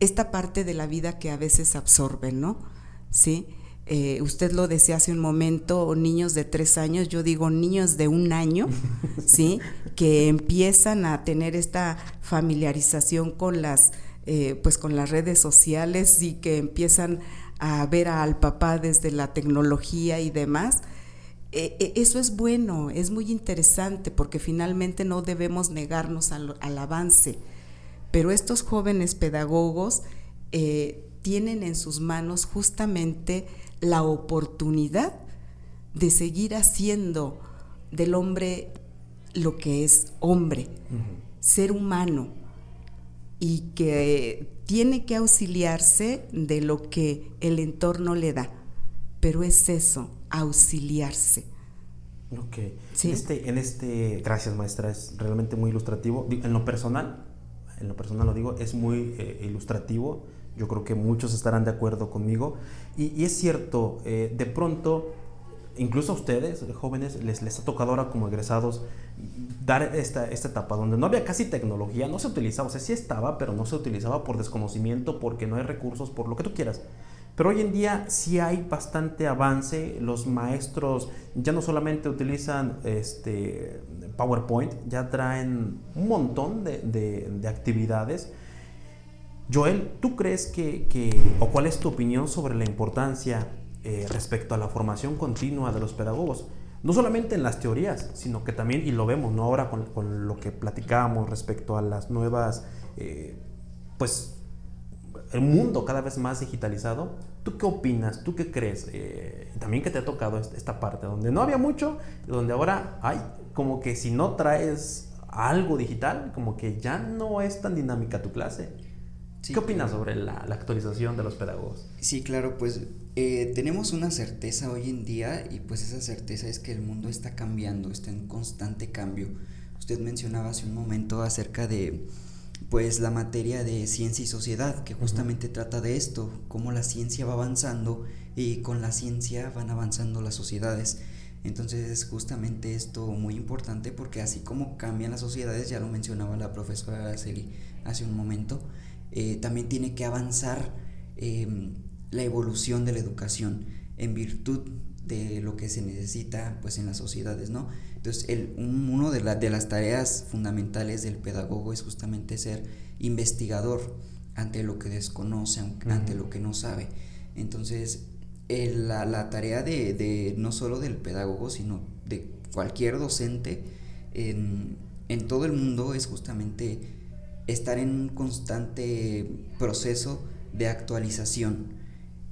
esta parte de la vida que a veces absorben, ¿no? ¿Sí? Eh, usted lo decía hace un momento, niños de tres años, yo digo niños de un año, ¿sí? Que empiezan a tener esta familiarización con las eh, pues con las redes sociales y que empiezan a ver al papá desde la tecnología y demás. Eh, eh, eso es bueno, es muy interesante porque finalmente no debemos negarnos al, avance. Pero estos jóvenes pedagogos tienen en sus manos justamente la oportunidad de seguir haciendo del hombre lo que es hombre, ser humano, y que tiene que auxiliarse de lo que el entorno le da. Pero es eso, auxiliarse. Ok. En, este, en este, gracias maestra, es realmente muy ilustrativo. En lo personal, en lo personal lo digo, es muy eh, ilustrativo. Yo creo que muchos estarán de acuerdo conmigo. Y, es cierto, eh, de pronto, incluso a ustedes, jóvenes, les, les ha tocado ahora como egresados dar esta, esta etapa donde no había casi tecnología, no se utilizaba, o sea, sí estaba, pero no se utilizaba por desconocimiento, porque no hay recursos, por lo que tú quieras. Pero hoy en día sí hay bastante avance. Los maestros ya no solamente utilizan este PowerPoint, ya traen un montón de, actividades. Joel, ¿tú crees que, o cuál es tu opinión sobre la importancia eh, respecto a la formación continua de los pedagogos? No solamente en las teorías, sino que también, y lo vemos ¿no? ahora con, lo que platicábamos respecto a las nuevas, eh, pues el mundo cada vez más digitalizado. ¿Tú qué opinas? ¿Tú qué crees? Eh, también que te ha tocado esta parte donde no había mucho, donde ahora hay como que si no traes algo digital, como que ya no es tan dinámica tu clase. ¿Qué opinas sobre la, actualización de los pedagogos? Sí, claro, pues eh, tenemos una certeza hoy en día y pues esa certeza es que el mundo está cambiando, está en constante cambio. Usted mencionaba hace un momento acerca de pues la materia de ciencia y sociedad, que justamente trata de esto, cómo la ciencia va avanzando y con la ciencia van avanzando las sociedades. Entonces es justamente esto muy importante porque así como cambian las sociedades, ya lo mencionaba la profesora Araceli hace un momento, eh, también tiene que avanzar em, la evolución de la educación en virtud de lo que se necesita pues en las sociedades, ¿no? Entonces, el, uno de, de las tareas fundamentales del pedagogo es justamente ser investigador ante lo que desconoce, ante lo que no sabe. Entonces, la, tarea de, no solo del pedagogo, sino de cualquier docente en, en todo el mundo es justamente estar en un constante proceso de actualización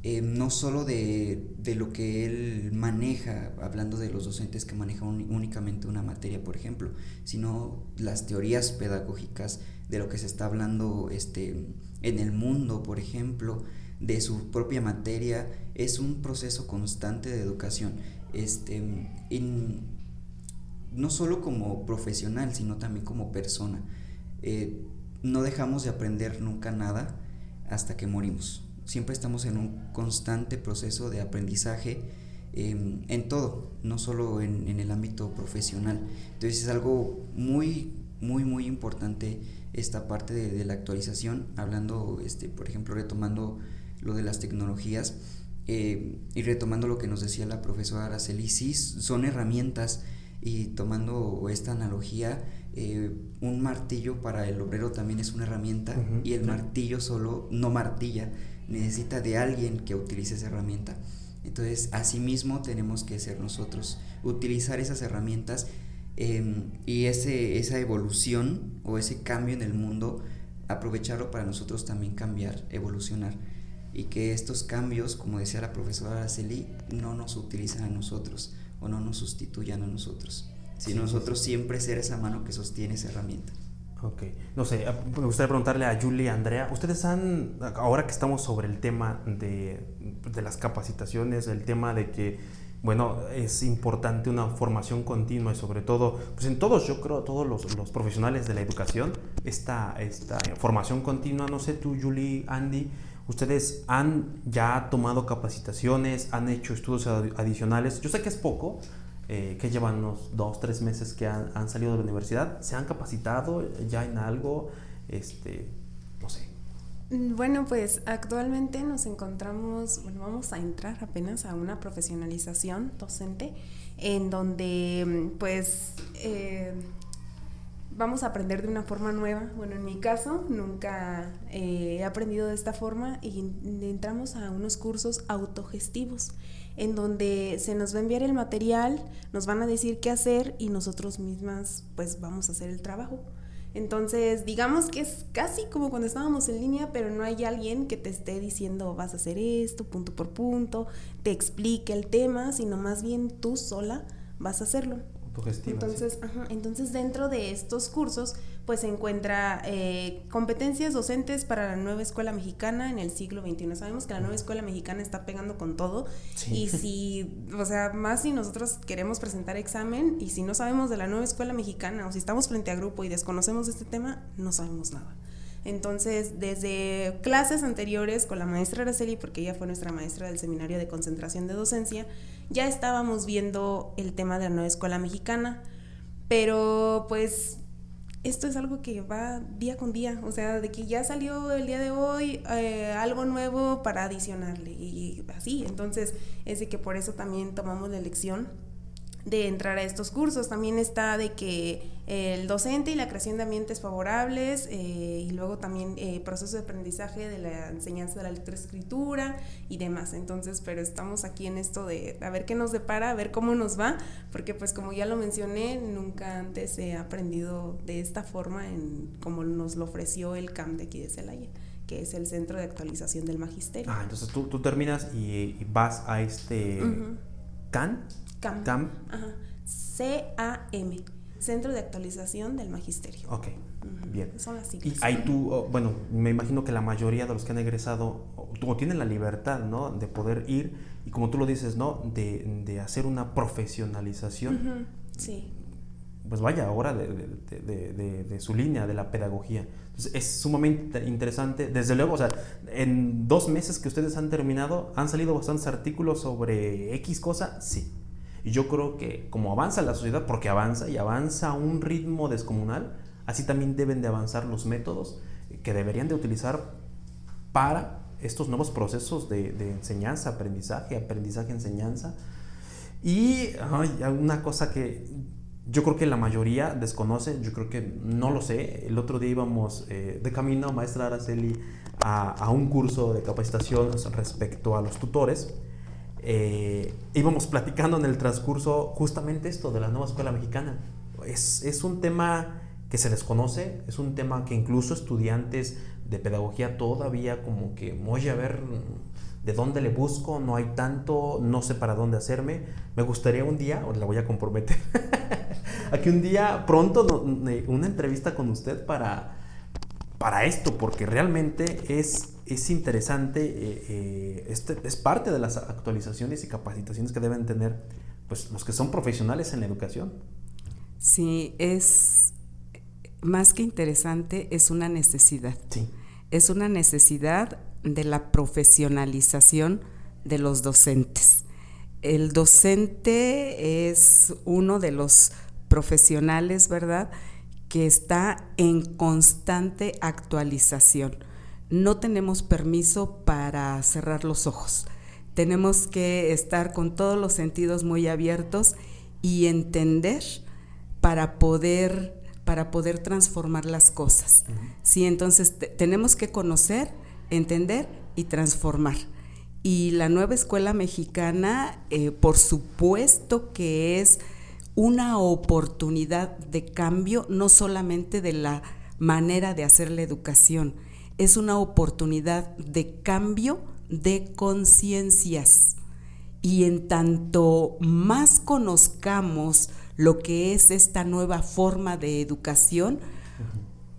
eh, no solo de, lo que él maneja, hablando de los docentes que manejan únicamente una materia, por ejemplo, sino las teorías pedagógicas de lo que se está hablando este, en el mundo, por ejemplo, de su propia materia, es un proceso constante de educación. Este, no solo como profesional, sino también como persona. Eh, no dejamos de aprender nunca nada hasta que morimos siempre estamos en un constante proceso de aprendizaje em, en todo, no solo en, el ámbito profesional. Entonces es algo muy, muy, muy importante esta parte de, la actualización, hablando, este, por ejemplo, retomando lo de las tecnologías eh, y retomando lo que nos decía la profesora Araceli, son herramientas y tomando esta analogía, eh, un martillo para el obrero también es una herramienta y el martillo solo no martilla, necesita de alguien que utilice esa herramienta. Entonces, asimismo tenemos que ser nosotros, utilizar esas herramientas em, y ese, esa evolución o ese cambio en el mundo, aprovecharlo para nosotros también cambiar, evolucionar. Y que estos cambios, como decía la profesora Araceli, no nos utilizan a nosotros o no nos sustituyan a nosotros, sino nosotros siempre ser esa mano que sostiene esa herramienta. Ok, no sé, me gustaría preguntarle a Julie y Andrea, ustedes han, ahora que estamos sobre el tema de, de, las capacitaciones, el tema de que, bueno, es importante una formación continua y sobre todo, pues en todos, yo creo, todos los, los profesionales de la educación, esta, esta formación continua, no sé tú, Julie, Andy, ustedes han ya tomado capacitaciones, han hecho estudios adicionales, yo sé que es poco, eh, que llevan unos dos, tres meses que han, salido de la universidad, ¿se han capacitado ya en algo? Este, no sé. Mm, bueno, pues actualmente nos encontramos, bueno, vamos a entrar apenas a una profesionalización docente en donde mm, pues eh, vamos a aprender de una forma nueva. Bueno, en mi caso nunca eh, he aprendido de esta forma y entramos a unos cursos autogestivos en donde se nos va a enviar el material, nos van a decir qué hacer y nosotros mismas pues vamos a hacer el trabajo. Entonces, digamos que es casi como cuando estábamos en línea, pero no hay alguien que te esté diciendo vas a hacer esto, punto por punto, te explique el tema, sino más bien tú sola vas a hacerlo. Entonces, entonces dentro de estos cursos pues se encuentra eh, competencias docentes para la nueva escuela mexicana en el siglo XXI. Sabemos que la nueva escuela mexicana está pegando con todo y si, o sea, más si nosotros queremos presentar examen y si no sabemos de la nueva escuela mexicana o si estamos frente a grupo y desconocemos este tema, no sabemos nada. Entonces, desde clases anteriores con la maestra Araceli, porque ella fue nuestra maestra del seminario de concentración de docencia, ya estábamos viendo el tema de la nueva escuela mexicana, pero pues esto es algo que va día con día, o sea, de que ya salió el día de hoy eh, algo nuevo para adicionarle y así, entonces es de que por eso también tomamos la elección de entrar a estos cursos. También está de que el docente y la creación de ambientes favorables eh, y luego también eh, proceso de aprendizaje de la enseñanza de la lectoescritura y demás. Entonces, pero estamos aquí en esto de a ver qué nos depara, a ver cómo nos va, porque pues como ya lo mencioné, nunca antes he aprendido de esta forma en como nos lo ofreció el CAM de aquí de Celaya que es el Centro de Actualización del Magisterio. Ah, entonces tú, tú terminas y, vas a este CAN CAM. C-A-M. Centro de Actualización del Magisterio. Ok, bien. Son las siglas. Y ahí tú, oh, bueno, me imagino que la mayoría de los que han egresado o, tienen la libertad, ¿no? De poder ir y como tú lo dices, ¿no? De, de hacer una profesionalización. Sí. Pues vaya, ahora de, de, de, su línea, de la pedagogía. Entonces, es sumamente interesante. Desde luego, o sea, en dos meses que ustedes han terminado, ¿han salido bastantes artículos sobre X cosa? Sí y yo creo que como avanza la sociedad, porque avanza y avanza a un ritmo descomunal, así también deben de avanzar los métodos que deberían de utilizar para estos nuevos procesos de, enseñanza, aprendizaje, aprendizaje, enseñanza. Y una cosa que yo creo que la mayoría desconoce, yo creo que no lo sé. El otro día íbamos eh, de camino, maestra Araceli, a, a, un curso de capacitación respecto a los tutores eh, íbamos platicando en el transcurso justamente esto de la nueva escuela mexicana. Es, es, un tema que se desconoce, es un tema que incluso estudiantes de pedagogía todavía como que, oye, a ver, ¿de dónde le busco? No hay tanto, no sé para dónde hacerme. Me gustaría un día, o la voy a comprometer, aquí un día pronto una entrevista con usted para, para esto, porque realmente es es interesante, eh, eh, este, es parte de las actualizaciones y capacitaciones que deben tener pues, los que son profesionales en la educación. Sí, es más que interesante, es una necesidad. Sí. Es una necesidad de la profesionalización de los docentes. El docente es uno de los profesionales, ¿verdad?, que está en constante actualización no tenemos permiso para cerrar los ojos. Tenemos que estar con todos los sentidos muy abiertos y entender para poder para poder transformar las cosas. Sí, entonces tenemos que conocer, entender y transformar. Y la nueva escuela mexicana, eh, por supuesto que es una oportunidad de cambio, no solamente de la manera de hacer la educación, es una oportunidad de cambio de conciencias. Y en tanto más conozcamos lo que es esta nueva forma de educación,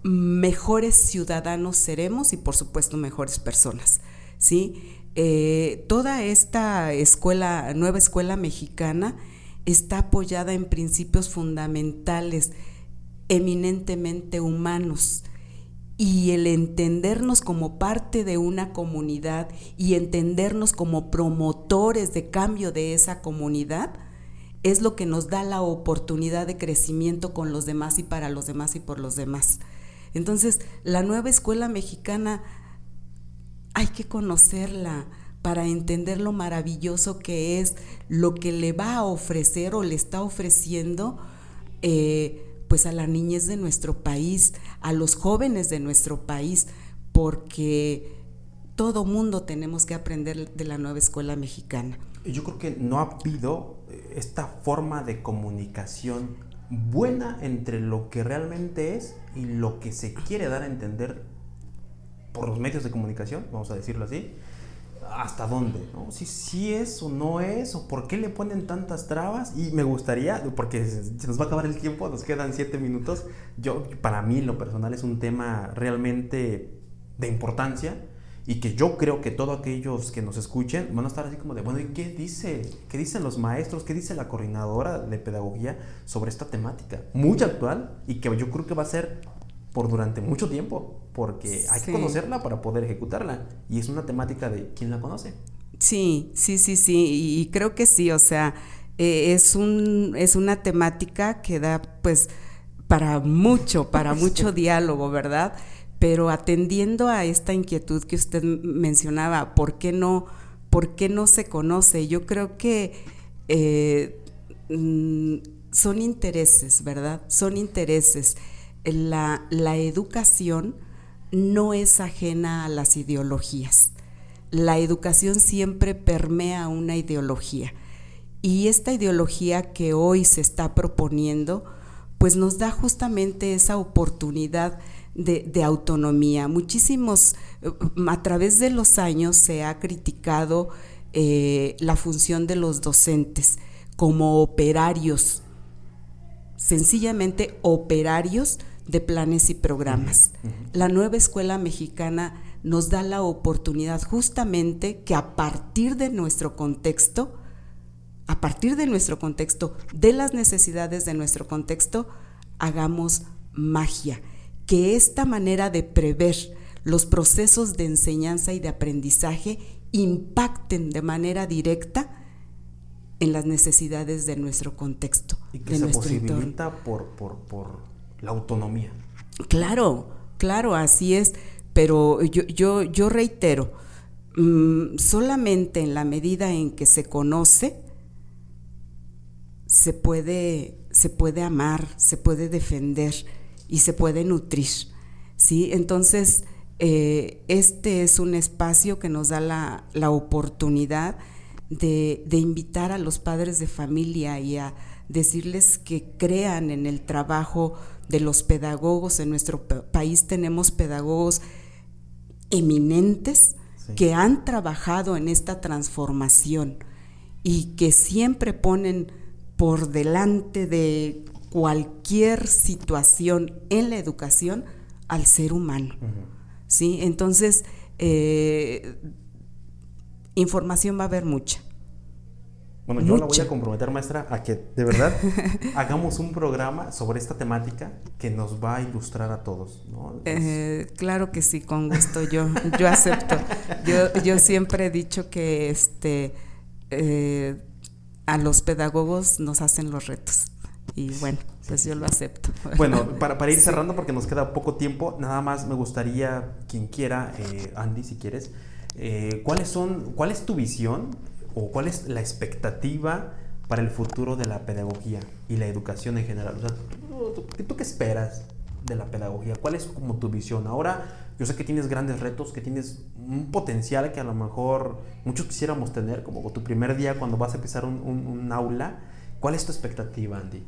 mejores ciudadanos seremos y por supuesto mejores personas. ¿sí? Eh, toda esta escuela, nueva escuela mexicana está apoyada en principios fundamentales eminentemente humanos y el entendernos como parte de una comunidad y entendernos como promotores de cambio de esa comunidad es lo que nos da la oportunidad de crecimiento con los demás y para los demás y por los demás. Entonces, la nueva escuela mexicana hay que conocerla para entender lo maravilloso que es lo que le va a ofrecer o le está ofreciendo eh, pues a la niñez de nuestro país, a los jóvenes de nuestro país, porque todo mundo tenemos que aprender de la nueva escuela mexicana. Yo creo que no ha habido eh, esta forma de comunicación buena entre lo que realmente es y lo que se quiere dar a entender por los medios de comunicación, vamos a decirlo así, hasta dónde. Si sí es o no es, o por qué le ponen tantas trabas. Y me gustaría, porque se nos va a acabar el tiempo, nos quedan siete minutos. Yo, para mí, lo personal es un tema realmente de importancia y que yo creo que todos aquellos que nos escuchen van a estar así como de, bueno, ¿y qué dice? ¿Qué dicen los maestros? ¿Qué dice la coordinadora de pedagogía sobre esta temática? Muy actual y que yo creo que va a ser por durante mucho tiempo, porque hay que conocerla para poder ejecutarla. Y es una temática de quién la conoce. Sí, sí, sí, sí, y creo que sí, o sea, eh, es, un, es una temática que da pues para mucho, para mucho diálogo, ¿verdad? Pero atendiendo a esta inquietud que usted mencionaba, ¿por qué no, por qué no se conoce? Yo creo que eh, mm, son intereses, ¿verdad? Son intereses. La, la educación no es ajena a las ideologías. La educación siempre permea una ideología. Y esta ideología que hoy se está proponiendo, pues nos da justamente esa oportunidad de, autonomía. Muchísimos, eh, a través de los años se ha criticado eh, la función de los docentes como operarios, sencillamente operarios de planes y programas. La nueva escuela mexicana nos da la oportunidad justamente que a partir de nuestro contexto, a partir de nuestro contexto, de las necesidades de nuestro contexto, hagamos magia, que esta manera de prever los procesos de enseñanza y de aprendizaje impacten de manera directa en las necesidades de nuestro contexto. Y que se posibilita por, por, por, la autonomía. Claro, claro, así es, pero yo, yo, yo reitero, mm, solamente en la medida en que se conoce, se puede, se puede amar, se puede defender y se puede nutrir. ¿sí? Entonces, eh, este es un espacio que nos da la, oportunidad de, invitar a los padres de familia y a decirles que crean en el trabajo de los pedagogos. En nuestro país tenemos pedagogos eminentes que han trabajado en esta transformación y que siempre ponen por delante de cualquier situación en la educación al ser humano. ¿sí? Entonces, eh, información va a haber mucha. Bueno, yo la voy a comprometer, maestra, a que de verdad hagamos un programa sobre esta temática que nos va a ilustrar a todos. Eh, claro que sí, con gusto, yo, yo acepto. Yo, yo siempre he dicho que este eh, a los pedagogos nos hacen los retos. Y bueno, pues yo lo acepto. Bueno, para, para ir cerrando, porque nos queda poco tiempo, nada más me gustaría, quien quiera, eh, Andy, si quieres, eh, ¿cuáles son, ¿cuál es tu visión o cuál es la expectativa para el futuro de la pedagogía y la educación en general? O sea, ¿tú, qué esperas de la pedagogía? ¿Cuál es como tu visión? Ahora, yo sé que tienes grandes retos, que tienes un potencial que a lo mejor muchos quisiéramos tener, como tu primer día cuando vas a empezar un, un aula. ¿Cuál es tu expectativa, Andy?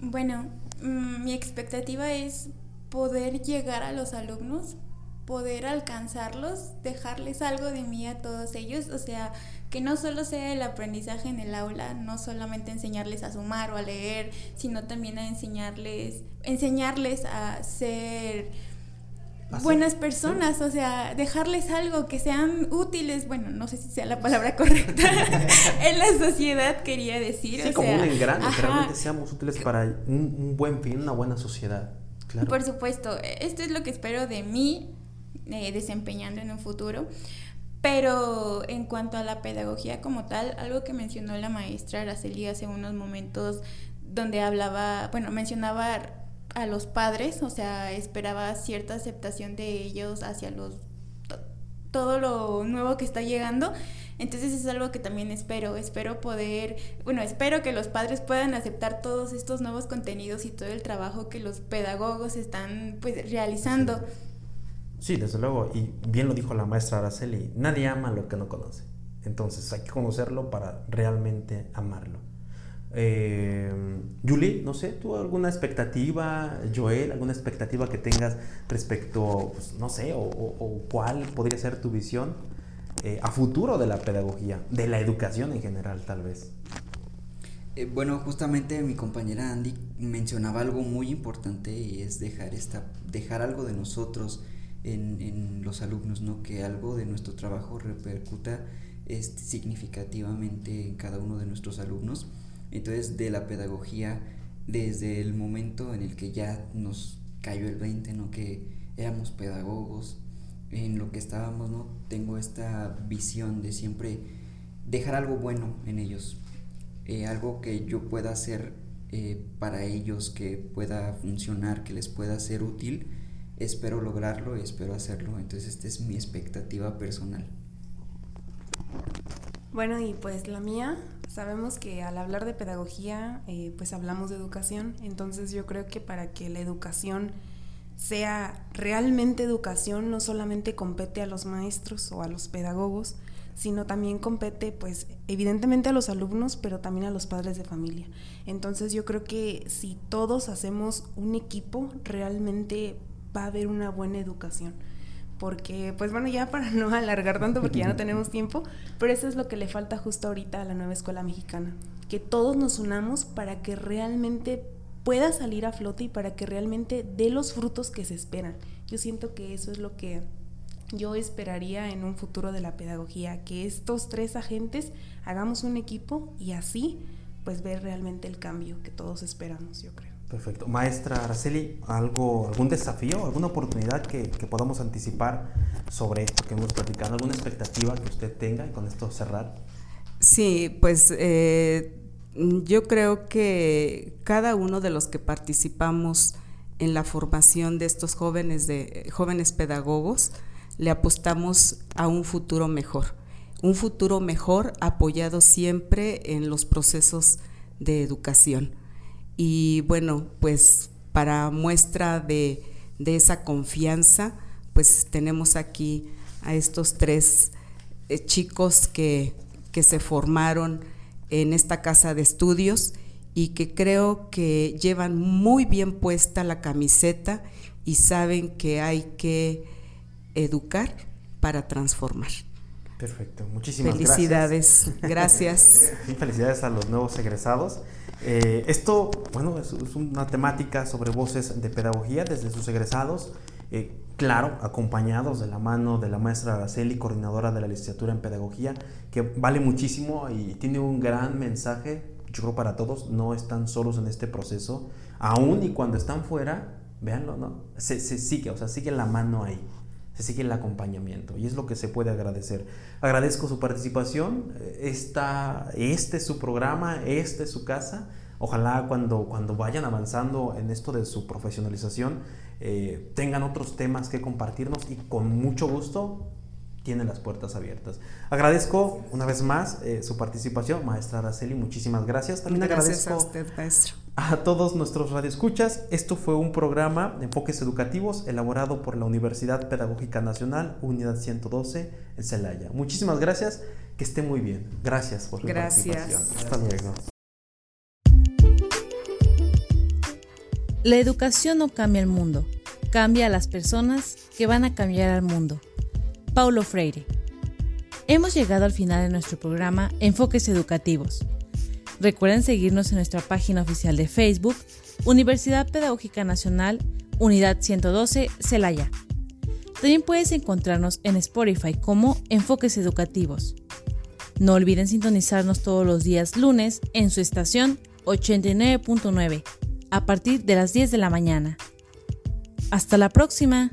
Bueno, mm, mi expectativa es poder llegar a los alumnos, poder alcanzarlos, dejarles algo de mí a todos ellos, o sea, que no solo sea el aprendizaje en el aula, no solamente enseñarles a sumar o a leer, sino también a enseñarles, enseñarles a ser buenas personas, o sea, dejarles algo que sean útiles, bueno, no sé si sea la palabra correcta, en la sociedad quería decir. Sí, como un engrane, que realmente seamos útiles para un, buen fin, una buena sociedad. Claro. Por supuesto, esto es lo que espero de mí eh, desempeñando en un futuro. Pero en cuanto a la pedagogía como tal, algo que mencionó la maestra Araceli hace unos momentos, donde hablaba, bueno, mencionaba a los padres, o sea, esperaba cierta aceptación de ellos hacia los todo lo nuevo que está llegando. Entonces es algo que también espero, espero poder, bueno, espero que los padres puedan aceptar todos estos nuevos contenidos y todo el trabajo que los pedagogos están pues realizando. Desde luego, y bien lo dijo la maestra Araceli, nadie ama lo que no conoce. Entonces hay que conocerlo para realmente amarlo. Eh, Julie, no sé, ¿tú alguna expectativa, Joel, alguna expectativa que tengas respecto, pues, no sé, o, cuál podría ser tu visión eh, a futuro de la pedagogía, de la educación en general, tal vez? Eh, bueno, justamente mi compañera Andy mencionaba algo muy importante y es dejar, esta, dejar algo de nosotros en, los alumnos, ¿no? Que algo de nuestro trabajo repercuta este, significativamente en cada uno de nuestros alumnos entonces, de la pedagogía, desde el momento en el que ya nos cayó el 20, ¿no? Que éramos pedagogos, en lo que estábamos, ¿no? Tengo esta visión de siempre dejar algo bueno en ellos, eh, algo que yo pueda hacer eh, para ellos, que pueda funcionar, que les pueda ser útil. Espero lograrlo y espero hacerlo. Entonces, esta es mi expectativa personal. Bueno, y pues la mía, sabemos que al hablar de pedagogía, eh, pues hablamos de educación. Entonces, yo creo que para que la educación sea realmente educación, no solamente compete a los maestros o a los pedagogos, sino también compete, pues, evidentemente a los alumnos, pero también a los padres de familia. Entonces yo creo que si todos hacemos un equipo, realmente va a haber una buena educación. Porque, pues bueno, ya para no alargar tanto, porque ya no tenemos tiempo, pero eso es lo que le falta justo ahorita a la nueva escuela mexicana. Que todos nos unamos para que realmente pueda salir a flote y para que realmente dé los frutos que se esperan. Yo siento que eso es lo que yo esperaría en un futuro de la pedagogía, que estos tres agentes hagamos un equipo y así pues ver realmente el cambio que todos esperamos, yo creo. Perfecto. Maestra Araceli, ¿algo, ¿algún desafío, alguna oportunidad que, podamos anticipar sobre esto que hemos platicado? ¿Alguna expectativa que usted tenga y con esto cerrar? Sí, pues eh, yo creo que cada uno de los que participamos en la formación de estos jóvenes, de, jóvenes pedagogos, le apostamos a un futuro mejor, un futuro mejor apoyado siempre en los procesos de educación. Y bueno, pues para muestra de, esa confianza, pues tenemos aquí a estos tres eh, chicos que, que se formaron en esta casa de estudios y que creo que llevan muy bien puesta la camiseta y saben que hay que educar para transformar. Perfecto, muchísimas felicidades. Gracias. felicidades a los nuevos egresados. Eh, esto, bueno, es, una temática sobre voces de pedagogía desde sus egresados. Eh, claro, acompañados de la mano de la maestra Araceli, coordinadora de la licenciatura en pedagogía, que vale muchísimo y tiene un gran mensaje, yo creo para todos, no están solos en este proceso, aún y cuando están fuera, véanlo, ¿no? Se, se sigue, o sea, sigue la mano ahí se sigue el acompañamiento y es lo que se puede agradecer. Agradezco su participación, esta, este es su programa, este es su casa. Ojalá cuando, cuando vayan avanzando en esto de su profesionalización eh, tengan otros temas que compartirnos y con mucho gusto tiene las puertas abiertas. Agradezco una vez más eh, su participación, maestra Araceli, muchísimas gracias. También gracias agradezco a usted, maestro. A todos nuestros radioescuchas, esto fue un programa de enfoques educativos elaborado por la Universidad Pedagógica Nacional, Unidad 112 en Celaya. Muchísimas gracias, que esté muy bien. Gracias por su participación. Hasta luego. La educación no cambia el mundo, cambia a las personas que van a cambiar al mundo. Paulo Freire. Hemos llegado al final de nuestro programa Enfoques Educativos. Recuerden seguirnos en nuestra página oficial de Facebook, Universidad Pedagógica Nacional, Unidad 112, Celaya. También puedes encontrarnos en Spotify como Enfoques Educativos. No olviden sintonizarnos todos los días lunes en su estación 89.9 a partir de las 10 de la mañana. Hasta la próxima.